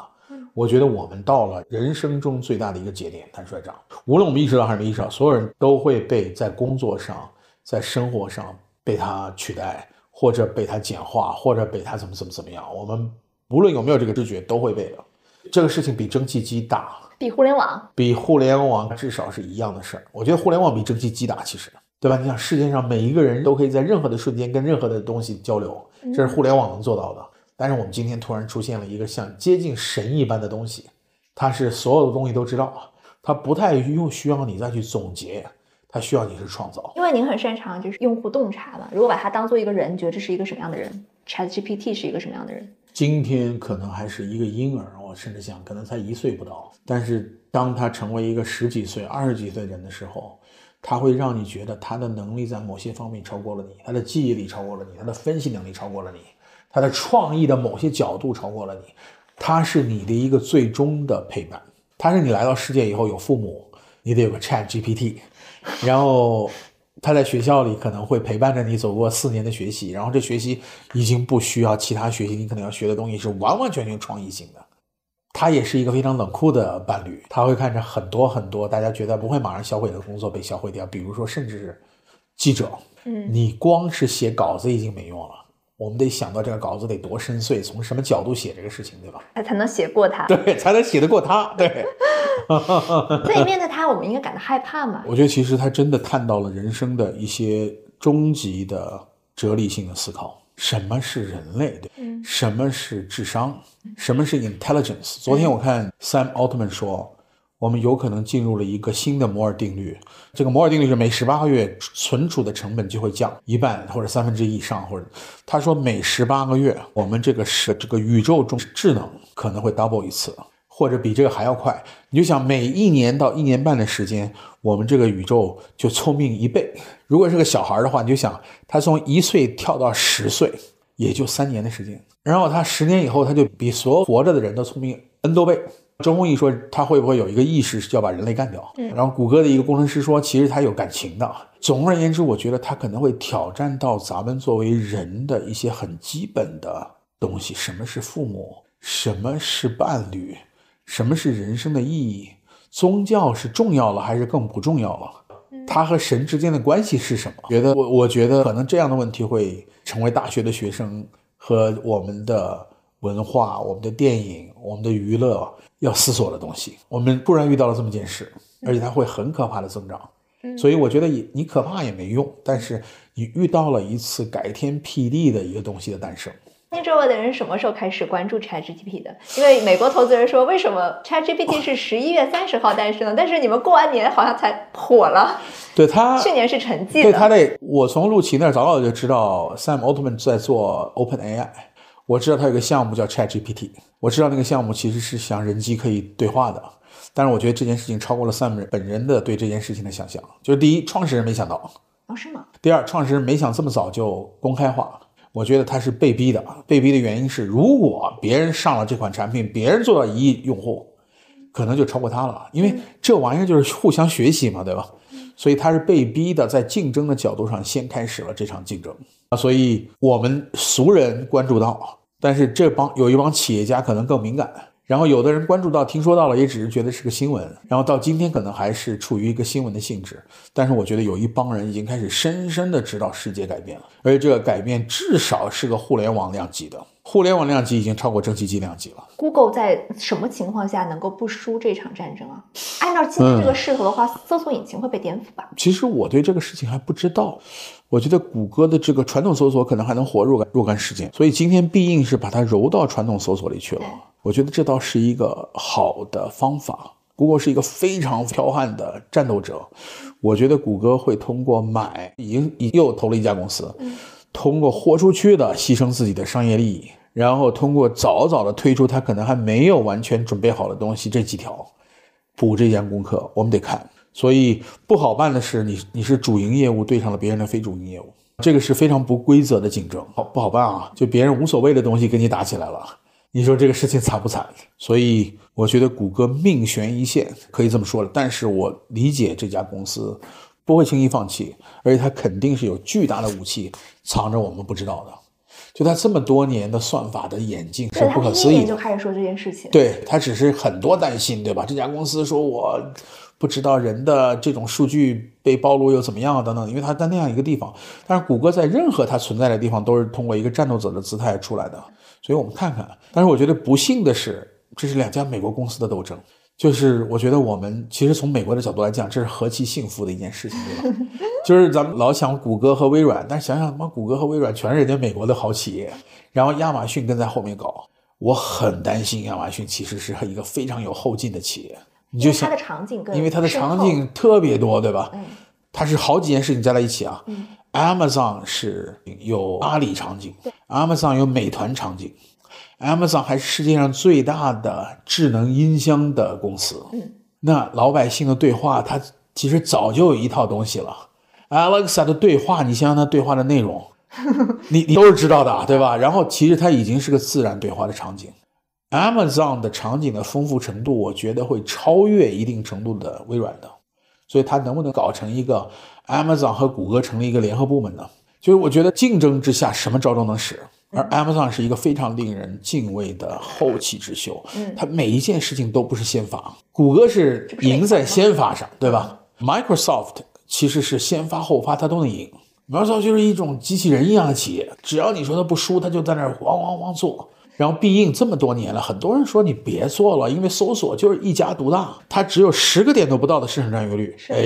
我觉得我们到了人生中最大的一个节点，谭帅长，无论我们意识到还是没意识到，所有人都会被在工作上、在生活上。被它取代，或者被它简化，或者被它怎么怎么怎么样，我们无论有没有这个知觉，都会被的。这个事情比蒸汽机大，比互联网，比互联网至少是一样的事儿。我觉得互联网比蒸汽机大，其实，对吧？你想，世界上每一个人都可以在任何的瞬间跟任何的东西交流，这是互联网能做到的。但是我们今天突然出现了一个像接近神一般的东西，它是所有的东西都知道，它不太用需要你再去总结，它需要你是创造。因为您很擅长就是用户洞察嘛，如果把它当做一个人，你觉得这是一个什么样的人？ChatGPT 是一个什么样的人？今天可能还是一个婴儿，我甚至想可能才一岁不到，但是当他成为一个十几岁、二十几岁人的时候，他会让你觉得他的能力在某些方面超过了你，他的记忆力超过了你，他的分析能力超过了你，他的创意的某些角度超过了你，他是你的一个最终的陪伴，他是你来到世界以后有父母，你得有个 Chat GPT，然后。他在学校里可能会陪伴着你走过四年的学习，然后这学习已经不需要其他学习，你可能要学的东西是完完全全创意性的。他也是一个非常冷酷的伴侣，他会看着很多很多大家觉得不会马上销毁的工作被销毁掉，比如说甚至是记者，嗯，你光是写稿子已经没用了，我们得想到这个稿子得多深邃，从什么角度写这个事情，对吧？他才能写过他，对，才能写得过他，对。所以面对他，我们应该感到害怕嘛？我觉得其实他真的探到了人生的一些终极的哲理性的思考。什么是人类？对，什么是智商？什么是 intelligence？昨天我看 Sam Altman 说，我们有可能进入了一个新的摩尔定律。这个摩尔定律是每十八个月存储的成本就会降一半或者三分之一以上，或者他说每十八个月我们这个是这个宇宙中智能可能会 double 一次。或者比这个还要快，你就想每一年到一年半的时间，我们这个宇宙就聪明一倍。如果是个小孩的话，你就想他从一岁跳到十岁，也就三年的时间。然后他十年以后，他就比所有活着的人都聪明 n 多倍。周鸿祎说他会不会有一个意识是要把人类干掉？然后谷歌的一个工程师说，其实他有感情的。总而言之，我觉得他可能会挑战到咱们作为人的一些很基本的东西：什么是父母？什么是伴侣？什么是人生的意义？宗教是重要了还是更不重要了？它和神之间的关系是什么？觉得我我觉得可能这样的问题会成为大学的学生和我们的文化、我们的电影、我们的娱乐要思索的东西。我们突然遇到了这么件事，而且它会很可怕的增长。所以我觉得也你可怕也没用，但是你遇到了一次改天辟地的一个东西的诞生。听周围的人什么时候开始关注 ChatGPT 的？因为美国投资人说，为什么 ChatGPT 是十一月三十号诞生的，但是你们过完年好像才火了。对他 去年是沉寂的。对他这，我从陆琪那儿早早就知道 Sam Altman 在做 OpenAI，我知道他有个项目叫 ChatGPT，我知道那个项目其实是想人机可以对话的，但是我觉得这件事情超过了 Sam 本人的对这件事情的想象。就是第一，创始人没想到，哦是吗？第二，创始人没想这么早就公开化。我觉得他是被逼的，被逼的原因是，如果别人上了这款产品，别人做到一亿用户，可能就超过他了，因为这玩意儿就是互相学习嘛，对吧？所以他是被逼的，在竞争的角度上先开始了这场竞争啊。所以我们俗人关注到，但是这帮有一帮企业家可能更敏感。然后有的人关注到、听说到了，也只是觉得是个新闻。然后到今天可能还是处于一个新闻的性质。但是我觉得有一帮人已经开始深深的知道世界改变了，而且这个改变至少是个互联网量级的。互联网量级已经超过蒸汽机量级了。Google 在什么情况下能够不输这场战争啊？按照今天这个势头的话，搜索引擎会被颠覆吧？其实我对这个事情还不知道。我觉得谷歌的这个传统搜索可能还能活若干若干时间，所以今天必应是把它揉到传统搜索里去了。我觉得这倒是一个好的方法。谷歌是一个非常彪悍的战斗者，我觉得谷歌会通过买，已经已又投了一家公司，通过豁出去的牺牲自己的商业利益，然后通过早早的推出它可能还没有完全准备好的东西，这几条补这件功课，我们得看。所以不好办的是，你你是主营业务对上了别人的非主营业务，这个是非常不规则的竞争，好不好办啊？就别人无所谓的东西跟你打起来了。你说这个事情惨不惨？所以我觉得谷歌命悬一线，可以这么说了。但是我理解这家公司不会轻易放弃，而且它肯定是有巨大的武器藏着我们不知道的。就他这么多年的算法的演进是不可思议。就开始说这件事情，对他只是很多担心，对吧？这家公司说我不知道人的这种数据被暴露又怎么样啊等等，因为他在那样一个地方。但是谷歌在任何它存在的地方都是通过一个战斗者的姿态出来的。所以我们看看，但是我觉得不幸的是，这是两家美国公司的斗争。就是我觉得我们其实从美国的角度来讲，这是何其幸福的一件事情，对吧？就是咱们老想谷歌和微软，但是想想他妈谷歌和微软全是人家美国的好企业，然后亚马逊跟在后面搞。我很担心亚马逊其实是一个非常有后劲的企业。你就想它的场景更因为它的场景特别多，对吧？嗯它是好几件事情加在一起啊。嗯 Amazon 是有阿里场景，Amazon 有美团场景，Amazon 还是世界上最大的智能音箱的公司。嗯，那老百姓的对话，它其实早就有一套东西了。Alexa 的对话，你想想它对话的内容，你你都是知道的啊，对吧？然后其实它已经是个自然对话的场景。Amazon 的场景的丰富程度，我觉得会超越一定程度的微软的，所以它能不能搞成一个 Amazon 和谷歌成立一个联合部门呢？就是我觉得竞争之下什么招都能使，而 Amazon 是一个非常令人敬畏的后起之秀，嗯它每一件事情都不是先发，谷歌是赢在先发上，对吧？Microsoft 其实是先发后发，它都能赢。Microsoft 就是一种机器人一样的企业，只要你说它不输，它就在那儿汪汪汪做。然后必应这么多年了，很多人说你别做了，因为搜索就是一家独大，它只有十个点都不到的市场占有率。哎，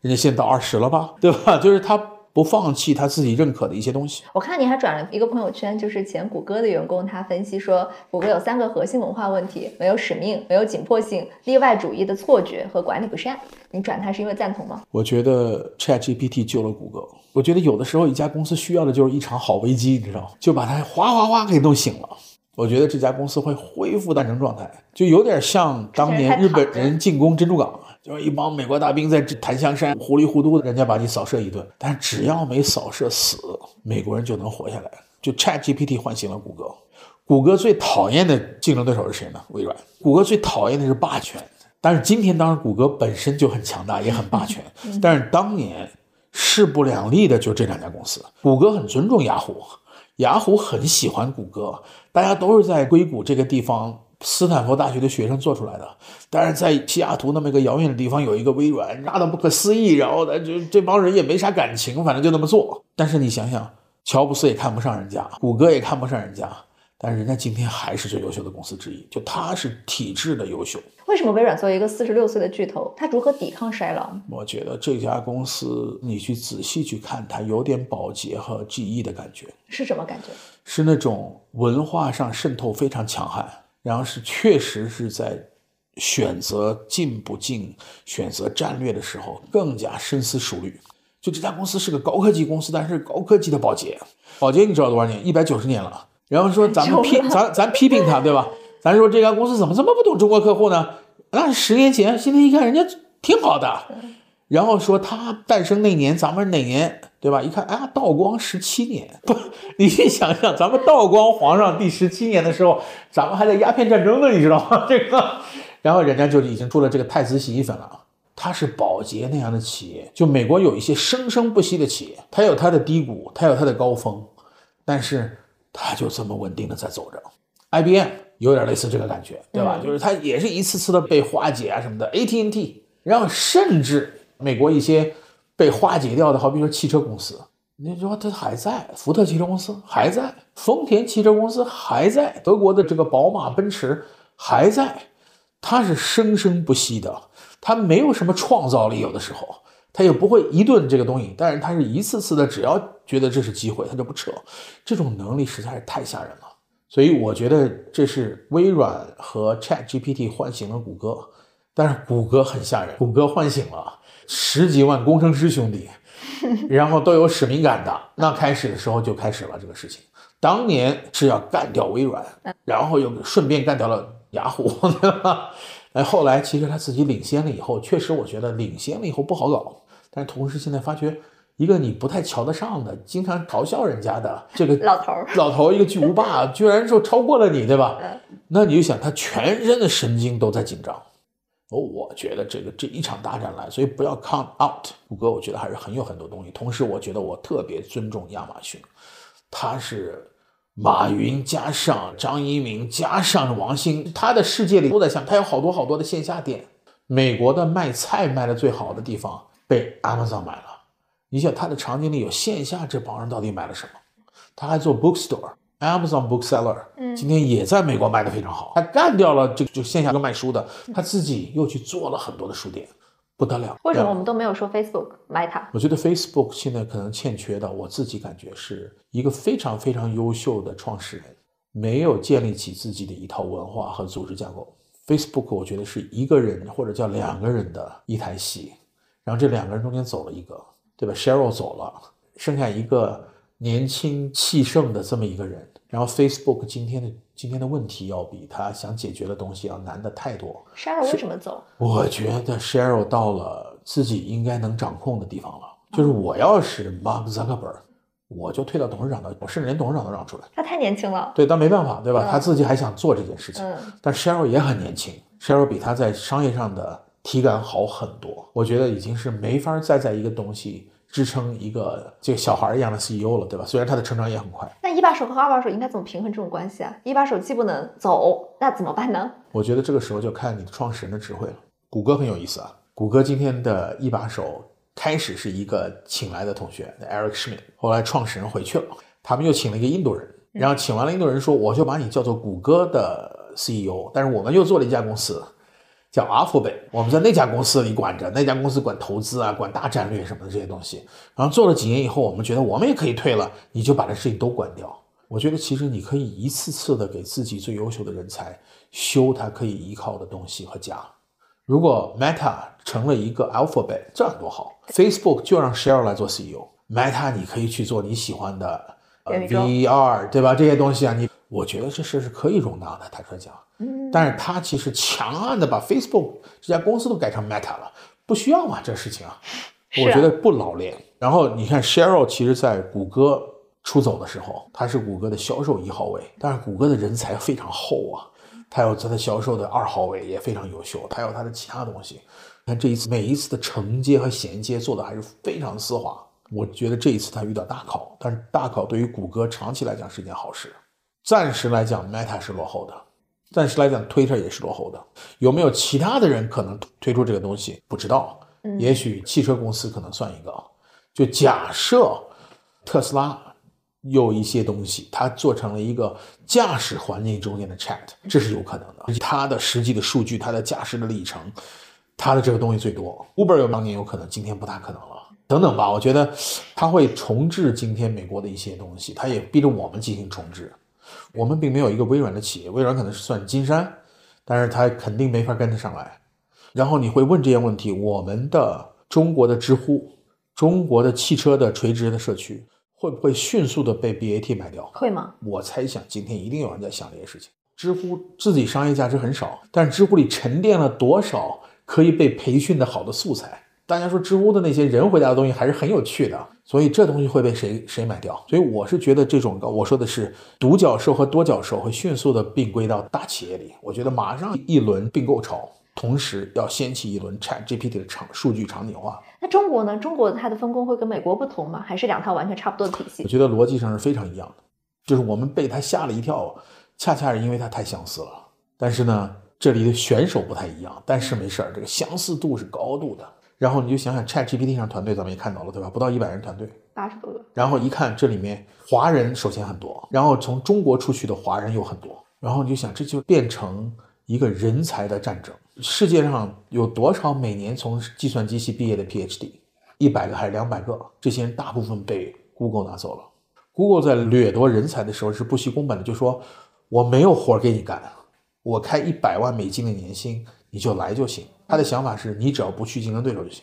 人家现在到二十了吧，对吧？就是他不放弃他自己认可的一些东西。我看你还转了一个朋友圈，就是前谷歌的员工，他分析说，谷歌有三个核心文化问题：没有使命、没有紧迫性、例外主义的错觉和管理不善。你转他是因为赞同吗？我觉得 ChatGPT 救了谷歌。我觉得有的时候一家公司需要的就是一场好危机，你知道吗？就把它哗哗哗给弄醒了。我觉得这家公司会恢复诞生状态，就有点像当年日本人进攻珍珠港，就是一帮美国大兵在檀香山糊里糊涂的，人家把你扫射一顿，但只要没扫射死，美国人就能活下来。就 ChatGPT 唤醒了谷歌。谷歌最讨厌的竞争对手是谁呢？微软。谷歌最讨厌的是霸权。但是今天当然谷歌本身就很强大，也很霸权。但是当年势不两立的就这两家公司。谷歌很尊重雅虎，雅虎很喜欢谷歌，大家都是在硅谷这个地方，斯坦福大学的学生做出来的。但是在西雅图那么一个遥远的地方有一个微软，大的不可思议。然后呢，就这帮人也没啥感情，反正就那么做。但是你想想，乔布斯也看不上人家，谷歌也看不上人家。但是人家今天还是最优秀的公司之一，就它是体制的优秀。为什么微软作为一个四十六岁的巨头，它如何抵抗衰老？我觉得这家公司你去仔细去看，它有点宝洁和 GE 的感觉，是什么感觉？是那种文化上渗透非常强悍，然后是确实是在选择进不进、选择战略的时候更加深思熟虑。就这家公司是个高科技公司，但是高科技的保洁，保洁你知道多少年？一百九十年了。然后说咱们批咱咱批评他，对吧？咱说这家公司怎么这么不懂中国客户呢？那是十年前，现在一看人家挺好的。然后说他诞生那年，咱们哪年，对吧？一看，啊，道光十七年，不，你去想想，咱们道光皇上第十七年的时候，咱们还在鸦片战争呢，你知道吗？这个，然后人家就已经出了这个太子洗衣粉了。它是宝洁那样的企业，就美国有一些生生不息的企业，它有它的低谷，它有它的高峰，但是它就这么稳定的在走着。IBM 有点类似这个感觉，对吧？就是它也是一次次的被化解啊什么的。AT&T，然后甚至美国一些被化解掉的，好比说汽车公司，你说它还在，福特汽车公司还在，丰田汽车公司还在，德国的这个宝马、奔驰还在，它是生生不息的，它没有什么创造力，有的时候它也不会一顿这个东西，但是他是一次次的，只要觉得这是机会，他就不撤，这种能力实在是太吓人了。所以我觉得这是微软和 Chat GPT 唤醒了谷歌，但是谷歌很吓人，谷歌唤醒了十几万工程师兄弟，然后都有使命感的。那开始的时候就开始了这个事情，当年是要干掉微软，然后又顺便干掉了雅虎，对吧？哎，后来其实他自己领先了以后，确实我觉得领先了以后不好搞，但是同时现在发觉。一个你不太瞧得上的，经常嘲笑人家的这个老头儿，老头一个巨无霸，居然说超过了你，对吧？那你就想，他全身的神经都在紧张。哦，我觉得这个这一场大战来，所以不要 count out。谷歌我觉得还是很有很多东西。同时，我觉得我特别尊重亚马逊，他是马云加上张一鸣加上王兴，他的世界里都在想，他有好多好多的线下店。美国的卖菜卖的最好的地方被 Amazon 买了。你想他的场景里有线下这帮人到底买了什么？他还做 bookstore，Amazon bookseller，嗯今天也在美国卖的非常好。他干掉了这个就线下个卖书的，他自己又去做了很多的书店，不得了。为什么我们都没有说 Facebook Meta？我觉得 Facebook 现在可能欠缺的，我自己感觉是一个非常非常优秀的创始人，没有建立起自己的一套文化和组织架构。Facebook 我觉得是一个人或者叫两个人的一台戏，然后这两个人中间走了一个，对吧？Sheryl 走了，剩下一个年轻气盛的这么一个人。然后 Facebook 今天的今天的问题要比他想解决的东西要难的太多。Sheryl 为什么走？我觉得 Sheryl 到了自己应该能掌控的地方了。就是我要是 Mark Zuckerberg，我就退到董事长的，我甚至连董事长都让出来。他太年轻了。对，但没办法，对吧？嗯他自己还想做这件事情。嗯但 Sheryl 也很年轻，Sheryl 比他在商业上的体感好很多。我觉得已经是没法再在一个东西支撑一个这个小孩一样的 CEO 了，对吧？虽然他的成长也很快，那一把手和二把手应该怎么平衡这种关系啊？一把手既不能走，那怎么办呢？我觉得这个时候就看你的创始人的智慧了。谷歌很有意思啊，谷歌今天的一把手开始是一个请来的同学 Eric Schmidt，后来创始人回去了，他们又请了一个印度人，然后请完了印度人说，我就把你叫做谷歌的 CEO，但是我们又做了一家公司。叫 Alphabet，我们在那家公司里管着，那家公司管投资啊，管大战略什么的这些东西。然后做了几年以后，我们觉得我们也可以退了，你就把这事情都关掉。我觉得其实你可以一次次的给自己最优秀的人才修他可以依靠的东西和家。如果 Meta 成了一个 Alphabet，这样多好！Facebook 就让 Sheryl 来做 CEO，Meta 你可以去做你喜欢的呃 VR，对吧？这些东西啊，你我觉得这事是可以容纳的，坦率讲。嗯，但是他其实强悍的把 Facebook 这家公司都改成 Meta 了，不需要嘛这事情啊，我觉得不老练。然后你看 Sheryl，其实在谷歌出走的时候，他是谷歌的销售一号位，但是谷歌的人才非常厚啊，他有他的销售的二号位也非常优秀，他有他的其他东西。看这一次每一次的承接和衔接做的还是非常丝滑，我觉得这一次他遇到大考，但是大考对于谷歌长期来讲是一件好事。暂时来讲，Meta 是落后的，暂时来讲，Twitter 也是落后的。有没有其他的人可能推出这个东西？不知道。嗯也许汽车公司可能算一个。就假设特斯拉有一些东西，它做成了一个驾驶环境中间的 Chat，这是有可能的。它的实际的数据，它的驾驶的里程，它的这个东西最多。Uber 有当年有可能，今天不大可能了。等等吧，我觉得它会重置今天美国的一些东西，它也逼着我们进行重置。我们并没有一个微软的企业，微软可能是算金山，但是它肯定没法跟得上来。然后你会问这些问题，我们的中国的知乎，中国的汽车的垂直的社区，会不会迅速的被 BAT 买掉？会吗？我猜想今天一定有人在想这些事情。知乎自己商业价值很少，但是知乎里沉淀了多少可以被培训的好的素材？大家说知乎的那些人回答的东西还是很有趣的，所以这东西会被谁谁买掉？所以我是觉得这种我说的是独角兽和多角兽会迅速的并归到大企业里。我觉得马上一轮并购潮，同时要掀起一轮 Chat GPT 的场数据场景化。那中国呢？中国它的分工会跟美国不同吗？还是两套完全差不多的体系我？觉得逻辑上是非常一样的，就是我们被它吓了一跳，恰恰是因为它太相似了。但是呢，这里的选手不太一样，但是没事儿，这个相似度是高度的。然后你就想想 Chat GPT 上团队，咱们也看到了，对吧？不到一百人团队，八十多个。然后一看这里面华人首先很多，然后从中国出去的华人又很多，然后你就想这就变成一个人才的战争。世界上有多少每年从计算机系毕业的 PhD？一百个还是两百个？这些人大部分被 Google 拿走了。Google 在掠夺人才的时候是不惜工本的，就说我没有活儿给你干，我开一百万美金的年薪，你就来就行。他的想法是你只要不去竞争对手就行。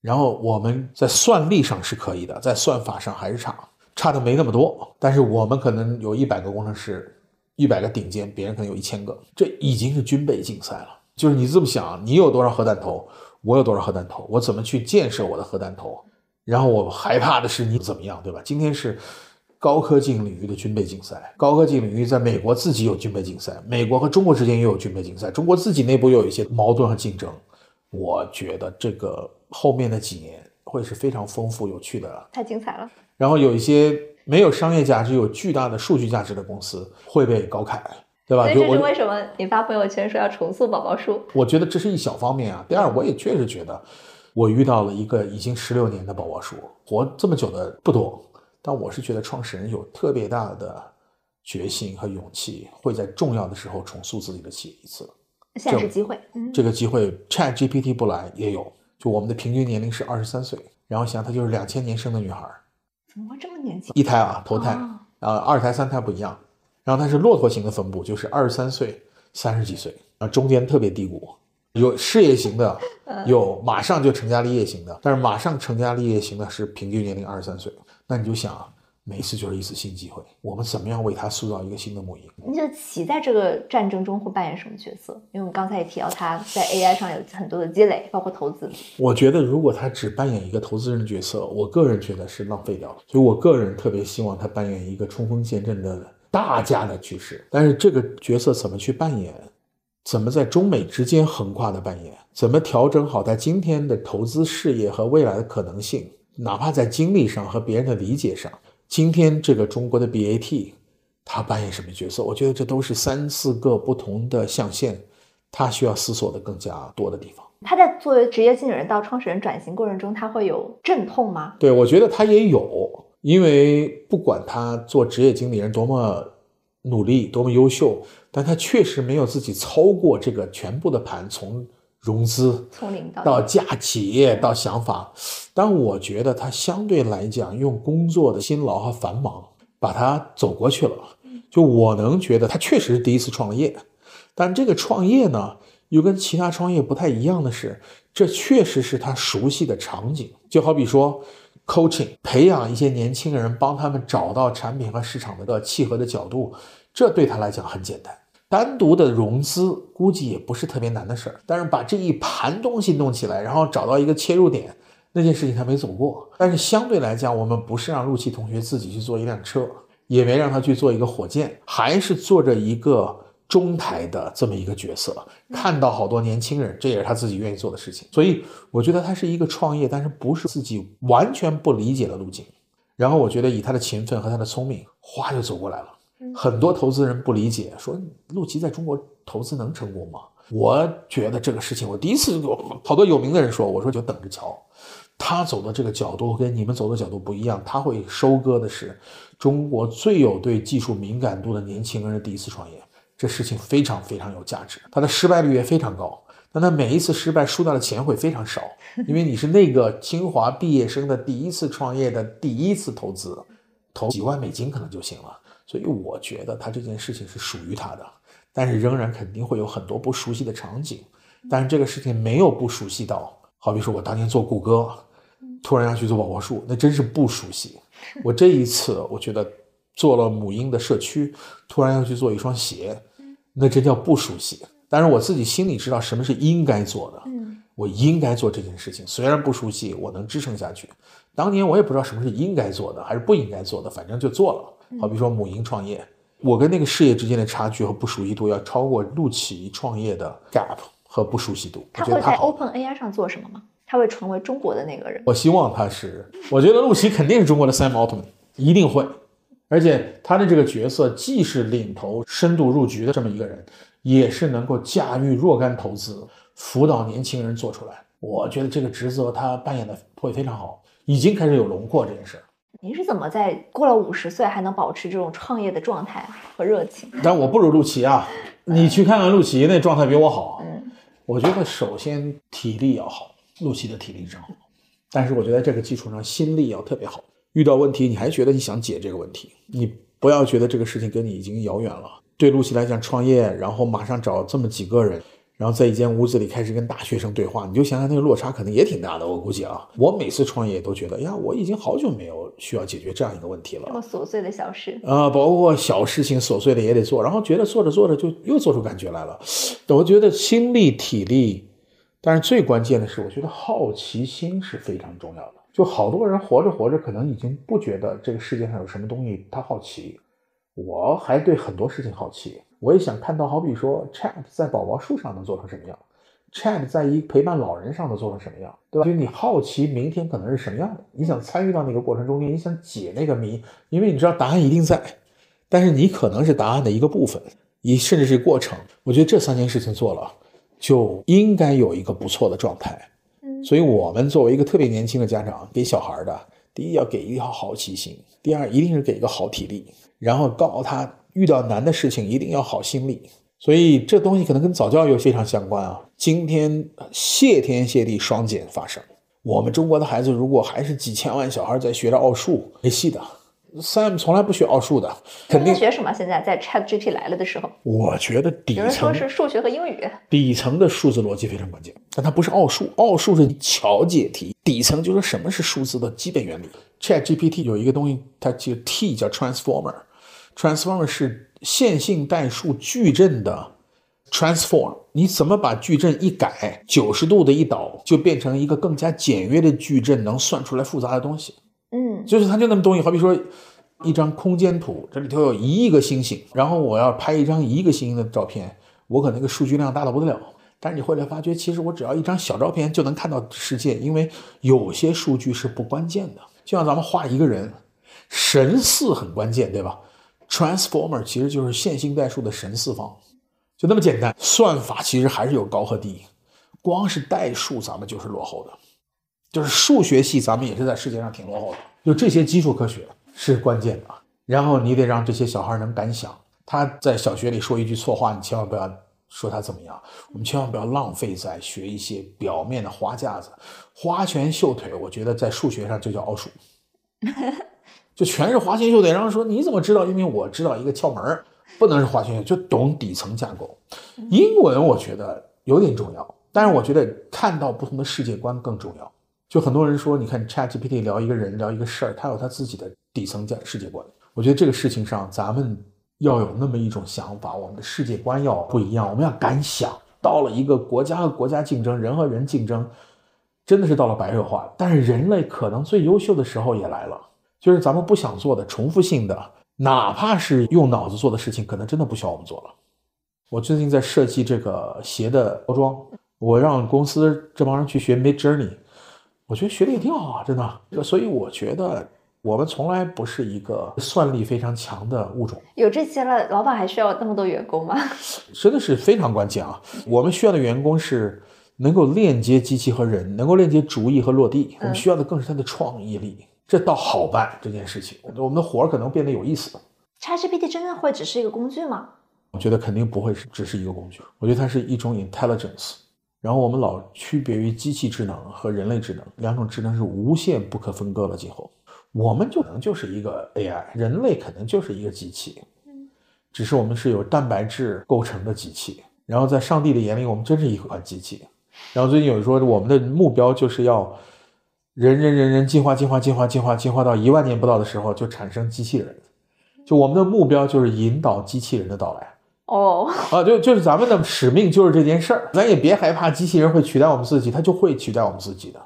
然后我们在算力上是可以的，在算法上还是差，差的没那么多。但是我们可能有一百个工程师，一百个顶尖，别人可能有一千个，这已经是军备竞赛了。就是你这么想，你有多少核弹头，我有多少核弹头，我怎么去建设我的核弹头？然后我害怕的是你怎么样，对吧？今天是高科技领域的军备竞赛，高科技领域在美国自己有军备竞赛，美国和中国之间也有军备竞赛，中国自己内部又有一些矛盾和竞争。我觉得这个后面的几年会是非常丰富有趣的，太精彩了！然后有一些没有商业价值、有巨大的数据价值的公司会被高开，对吧？所以这是为什么你发朋友圈说要重塑宝宝树？我觉得这是一小方面啊。第二，我也确实觉得我遇到了一个已经十六年的宝宝树，活这么久的不多，但我是觉得创始人有特别大的决心和勇气，会在重要的时候重塑自己的企业一次。现在是机会。嗯，这个机会，Chat GPT 不来也有，就我们的平均年龄是二十三岁，然后想她就是两千年生的女孩，怎么会这么年轻？一胎啊，头胎，哦啊，二胎、三胎不一样。然后它是骆驼型的分布，就是二十三岁、三十几岁，啊，中间特别低谷。有事业型的，有马上就成家立业型的，但是马上成家立业型的是平均年龄二十三岁。那你就想啊，每一次就是一次新机会，我们怎么样为他塑造一个新的母婴？你觉得棋在这个战争中会扮演什么角色？因为我们刚才也提到他在 AI 上有很多的积累，包括投资。我觉得如果他只扮演一个投资人的角色，我个人觉得是浪费掉了。所以我个人特别希望他扮演一个冲锋陷阵的大家的局势。但是这个角色怎么去扮演？怎么在中美之间横跨的扮演？怎么调整好他今天的投资事业和未来的可能性？哪怕在经历上和别人的理解上，今天这个中国的 BAT，他扮演什么角色？我觉得这都是三四个不同的象限，他需要思索的更加多的地方。他在作为职业经理人到创始人转型过程中，他会有阵痛吗？对，我觉得他也有，因为不管他做职业经理人多么努力、多么优秀，但他确实没有自己操过这个全部的盘，从融资从零到到架企业到想法。但我觉得他相对来讲，用工作的辛劳和繁忙把他走过去了。就我能觉得他确实是第一次创业，但这个创业呢，又跟其他创业不太一样的是，这确实是他熟悉的场景。就好比说，coaching 培养一些年轻人，帮他们找到产品和市场的契合的角度，这对他来讲很简单。单独的融资估计也不是特别难的事儿，但是把这一盘东西弄起来，然后找到一个切入点，那件事情他没走过。但是相对来讲，我们不是让陆琪同学自己去做一辆车，也没让他去做一个火箭，还是做着一个中台的这么一个角色，看到好多年轻人，这也是他自己愿意做的事情。所以我觉得他是一个创业，但是不是自己完全不理解的路径。然后我觉得以他的勤奋和他的聪明，哗就走过来了。很多投资人不理解，说陆琪在中国投资能成功吗？我觉得这个事情，我第一次有好多有名的人说，我说就等着瞧。他走的这个角度跟你们走的角度不一样，他会收割的是中国最有对技术敏感度的年轻人的第一次创业，这事情非常非常有价值，他的失败率也非常高。但他每一次失败输掉的钱会非常少，因为你是那个清华毕业生的第一次创业的第一次投资，投几万美金可能就行了。所以我觉得他这件事情是属于他的，但是仍然肯定会有很多不熟悉的场景。但是这个事情没有不熟悉到，好比说我当年做谷歌，突然要去做宝宝树，那真是不熟悉。我这一次我觉得做了母婴的社区，突然要去做一双鞋，那真叫不熟悉。但是我自己心里知道什么是应该做的，我应该做这件事情，虽然不熟悉，我能支撑下去。当年我也不知道什么是应该做的还是不应该做的，反正就做了。好比说母婴创业，我跟那个事业之间的差距和不熟悉度要超过陆琪创业的 gap 和不熟悉度。他会在我觉得他。Open AI 上做什么吗？他会成为中国的那个人？我希望他是，我觉得陆琪肯定是中国的 Sam Altman，一定会。而且他的这个角色既是领头深度入局的这么一个人，也是能够驾驭若干投资，辅导年轻人做出来。我觉得这个职责他扮演的会非常好，已经开始有轮廓这件事儿。您是怎么在过了五十岁还能保持这种创业的状态和热情？但我不如陆琪啊，你去看看陆琪那状态比我好。嗯，我觉得首先体力要好，陆琪的体力真好，但是我觉得在这个基础上心力要特别好。遇到问题你还觉得你想解这个问题，你不要觉得这个事情跟你已经遥远了。对陆琪来讲，创业然后马上找这么几个人，然后在一间屋子里开始跟大学生对话，你就想想那个落差可能也挺大的。我估计啊，我每次创业都觉得呀，我已经好久没有需要解决这样一个问题了这。么琐碎的小事，啊，包括小事情琐碎的也得做，然后觉得做着做着就又做出感觉来了。我觉得心力、体力，但是最关键的是，我觉得好奇心是非常重要的。就好多人活着活着，可能已经不觉得这个世界上有什么东西他好奇。我还对很多事情好奇，我也想看到，好比说 Chat 在宝宝树上能做成什么样，Chat 在一陪伴老人上能做成什么样，对吧？就是你好奇明天可能是什么样的，你想参与到那个过程中间，你想解那个谜，因为你知道答案一定在，但是你可能是答案的一个部分，你甚至是过程。我觉得这三件事情做了，就应该有一个不错的状态。嗯所以，我们作为一个特别年轻的家长，给小孩的，第一要给一条好奇心，第二一定是给一个好体力，然后告诉他遇到难的事情一定要好心理，所以这东西可能跟早教又非常相关啊。今天谢天谢地双减发生，我们中国的孩子如果还是几千万小孩在学着奥数，没戏的。Sam 从来不学奥数的，肯定学什么？现在在 ChatGPT 来了的时候，我觉得底有人层说是数学和英语。底层的数字逻辑非常关键，但它不是奥数，奥数是巧解题，底层就是什么是数字的基本原理。ChatGPT 有一个东西，它就 T 叫 transformer，transformer 是线性代数矩阵的 transform，你怎么把矩阵一改，九十度的一倒，就变成一个更加简约的矩阵，能算出来复杂的东西。嗯，就是它就那么东西，好比说一张空间图，这里头有一亿个星星，然后我要拍一张一亿个星星的照片，我可能那个数据量大的不得了。但是你后来发觉，其实我只要一张小照片就能看到世界，因为有些数据是不关键的。就像咱们画一个人，神似很关键，对吧？Transformer 其实就是线性代数的神四方，就那么简单。算法其实还是有高和低，光是代数咱们就是落后的。就是数学系，咱们也是在世界上挺落后的。就这些基础科学是关键的，然后你得让这些小孩能敢想。他在小学里说一句错话，你千万不要说他怎么样。我们千万不要浪费在学一些表面的花架子、花拳绣腿。我觉得在数学上就叫奥数，就全是花拳绣腿。然后说你怎么知道？因为我知道一个窍门儿，不能是花拳绣，就懂底层架构。英文我觉得有点重要，但是我觉得看到不同的世界观更重要。就很多人说，你看 ChatGPT 聊一个人聊一个事儿，他有他自己的底层价世界观。我觉得这个事情上，咱们要有那么一种想法，我们的世界观要不一样，我们要敢想。到了一个国家和国家竞争，人和人竞争，真的是到了白热化。但是人类可能最优秀的时候也来了，就是咱们不想做的重复性的，哪怕是用脑子做的事情，可能真的不需要我们做了。我最近在设计这个鞋的包装，我让公司这帮人去学 Mid Journey。我觉得学的也挺好啊，真的。所以我觉得我们从来不是一个算力非常强的物种，有这些了，老板还需要那么多员工吗？真的是非常关键啊！我们需要的员工是能够链接机器和人，能够链接主意和落地。我们需要的更是他的创意力，这倒好办这件事情。我们的活儿可能变得有意思。ChatGPT 真的会只是一个工具吗？我觉得肯定不会是只是一个工具，我觉得它是一种 intelligence。然后我们老区别于机器智能和人类智能，两种智能是无限不可分割了。今后我们就可能就是一个 AI，人类可能就是一个机器，只是我们是由蛋白质构成的机器。然后在上帝的眼里，我们真是一款机器。然后最近有人说，我们的目标就是要人人人人进化进化进化进化进化到一万年不到的时候就产生机器人。就我们的目标就是引导机器人的到来。哦，啊，就就是咱们的使命就是这件事儿，咱也别害怕机器人会取代我们自己，它就会取代我们自己的。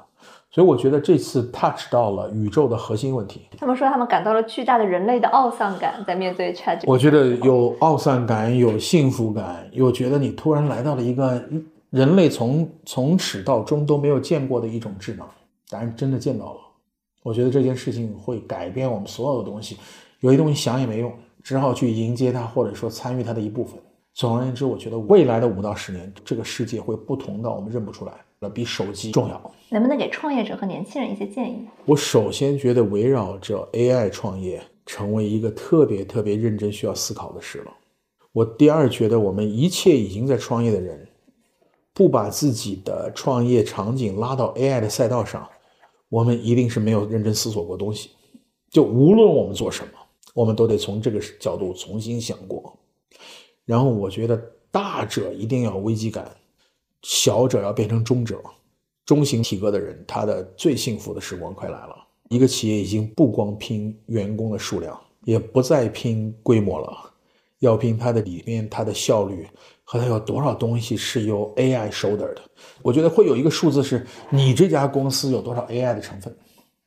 所以我觉得这次 touch 到了宇宙的核心问题。他们说他们感到了巨大的人类的懊丧感，在面对 ChatGPT。我觉得有懊丧感，有幸福感，又觉得你突然来到了一个人类从从始到终都没有见过的一种智能，但是真的见到了。我觉得这件事情会改变我们所有的东西，有些东西想也没用。只好去迎接它，或者说参与它的一部分。总而言之，我觉得未来的五到十年，这个世界会不同到我们认不出来了，比手机重要。能不能给创业者和年轻人一些建议？我首先觉得围绕着 AI 创业成为一个特别特别认真需要思考的事了。我第二觉得我们一切已经在创业的人，不把自己的创业场景拉到 AI 的赛道上，我们一定是没有认真思索过东西。就无论我们做什么。我们都得从这个角度重新想过，然后我觉得大者一定要危机感，小者要变成中者，中型体格的人，他的最幸福的时光快来了。一个企业已经不光拼员工的数量，也不再拼规模了，要拼它的里面它的效率和它有多少东西是由 AI shoulder 的。我觉得会有一个数字是你这家公司有多少 AI 的成分。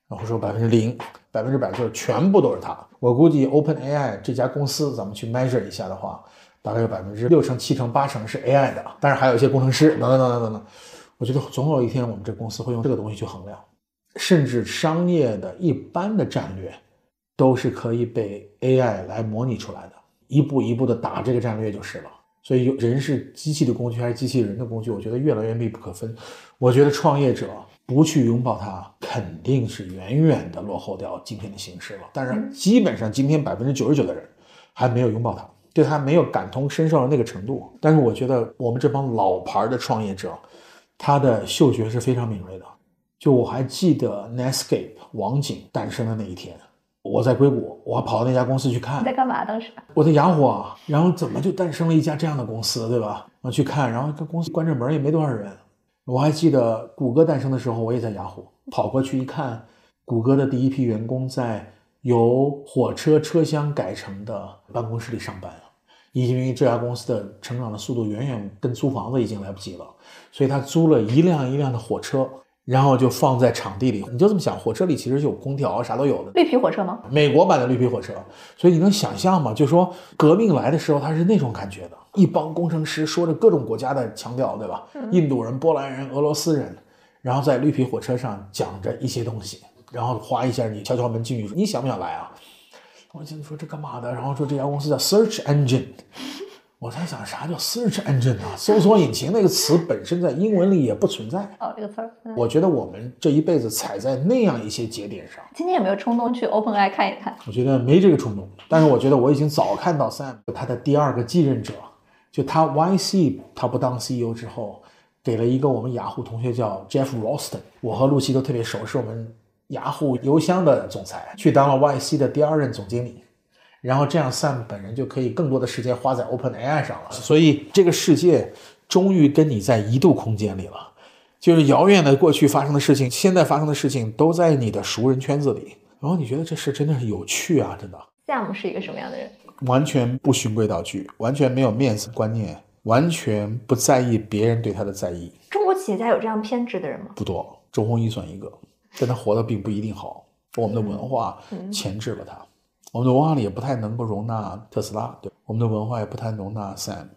然后说百分之零，百分之百就是全部都是它。我估计 OpenAI 这家公司，咱们去 measure 一下的话，大概有百分之六成、七成、八成是 AI 的，但是还有一些工程师等等等等等等。我觉得总有一天我们这公司会用这个东西去衡量，甚至商业的一般的战略都是可以被 AI 来模拟出来的，一步一步的打这个战略就是了。所以人是机器的工具还是机器人的工具，我觉得越来越密不可分。我觉得创业者。不去拥抱它，肯定是远远的落后掉今天的形势了。但是基本上今天百分之九十九的人还没有拥抱它，对他没有感同身受的那个程度。但是我觉得我们这帮老牌的创业者，他的嗅觉是非常敏锐的。就我还记得 Netscape 网景诞生的那一天，我在硅谷，我还跑到那家公司去看。你在干嘛当时？我在雅虎啊，然后怎么就诞生了一家这样的公司，对吧？我去看，然后这公司关着门也没多少人。我还记得谷歌诞生的时候，我也在雅虎跑过去一看，谷歌的第一批员工在由火车车厢改成的办公室里上班，因为这家公司的成长的速度远远跟租房子已经来不及了，所以他租了一辆一辆的火车。然后就放在场地里，你就这么想，火车里其实有空调，啥都有的。绿皮火车吗？美国版的绿皮火车，所以你能想象吗？就说革命来的时候，它是那种感觉的，一帮工程师说着各种国家的腔调，对吧？印度人、波兰人、俄罗斯人，然后在绿皮火车上讲着一些东西，然后哗一下你敲敲门进去，你想不想来啊？我进去说这干嘛的？然后说这家公司叫 Search Engine。我在想啥叫 search engine 啊？搜索引擎那个词本身在英文里也不存在哦，这个词儿。我觉得我们这一辈子踩在那样一些节点上。今天有没有冲动去 OpenAI 看一看？我觉得没这个冲动，但是我觉得我已经早看到 Sam 他的第二个继任者，就他 YC 他不当 CEO 之后，给了一个我们雅虎同学叫 Jeff Ralston，我和露西都特别熟，是我们雅虎邮箱的总裁，去当了 YC 的第二任总经理。然后这样，Sam 本人就可以更多的时间花在 OpenAI 上了。所以这个世界终于跟你在一度空间里了，就是遥远的过去发生的事情，现在发生的事情都在你的熟人圈子里。然后你觉得这事真的是有趣啊，真的。Sam 是一个什么样的人？完全不循规蹈矩，完全没有面子观念，完全不在意别人对他的在意。中国企业家有这样偏执的人吗？不多，周鸿祎算一个，但他活得并不一定好。我们的文化钳制了他。我们的文化里也不太能够容纳特斯拉，对，我们的文化也不太容纳 Sam，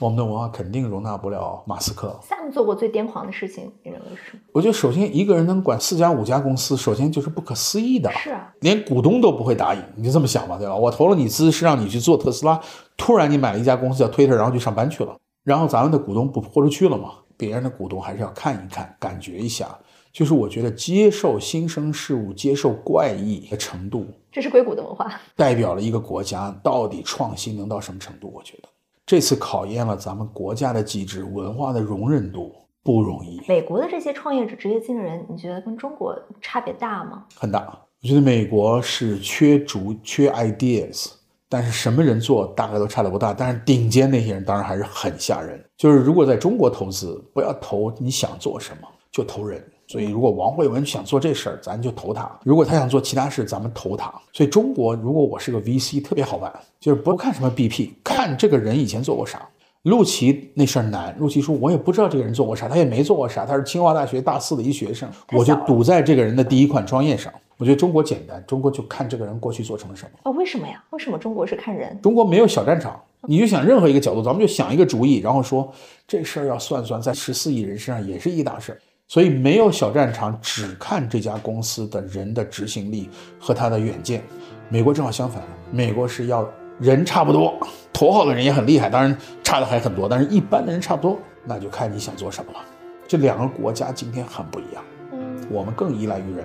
我们的文化肯定容纳不了马斯克。Sam 做过最癫狂的事情，你认为是什么？我觉得首先一个人能管四家五家公司，首先就是不可思议的。是啊，连股东都不会答应，你就这么想吧，对吧？我投了你资是让你去做特斯拉，突然你买了一家公司叫 Twitter，然后就上班去了，然后咱们的股东不豁出去了吗？别人的股东还是要看一看，感觉一下。就是我觉得接受新生事物、接受怪异的程度，这是硅谷的文化，代表了一个国家到底创新能到什么程度。我觉得这次考验了咱们国家的机制、文化的容忍度，不容易。美国的这些创业者、职业经理人，你觉得跟中国差别大吗？很大。我觉得美国是缺主、缺 ideas，但是什么人做大概都差的不大。但是顶尖那些人当然还是很吓人。就是如果在中国投资，不要投你想做什么，就投人。所以，如果王慧文想做这事儿，咱就投他；如果他想做其他事，咱们投他。所以，中国如果我是个 VC，特别好办，就是不看什么 BP，看这个人以前做过啥。陆琪那事儿难，陆琪说：“我也不知道这个人做过啥，他也没做过啥，他是清华大学大四的一学生。”我就赌在这个人的第一款创业上。我觉得中国简单，中国就看这个人过去做成了什么。哦，为什么呀？为什么中国是看人？中国没有小战场，你就想任何一个角度，咱们就想一个主意，然后说这事儿要算算，在十四亿人身上也是一大事儿。所以没有小战场，只看这家公司的人的执行力和他的远见。美国正好相反，美国是要人差不多，头号的人也很厉害，当然差的还很多，但是一般的人差不多，那就看你想做什么了。这两个国家今天很不一样，嗯，我们更依赖于人。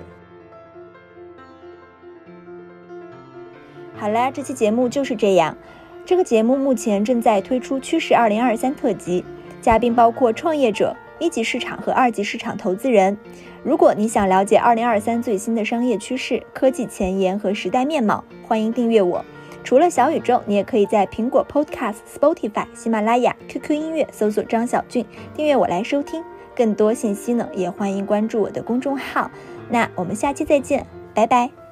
好啦，这期节目就是这样。这个节目目前正在推出趋势二零二三特辑，嘉宾包括创业者。一级市场和二级市场投资人，如果你想了解二零二三最新的商业趋势、科技前沿和时代面貌，欢迎订阅我。除了小宇宙，你也可以在苹果 Podcast、Spotify、喜马拉雅、QQ 音乐搜索张小俊，订阅我来收听。更多信息呢，也欢迎关注我的公众号。那我们下期再见，拜拜。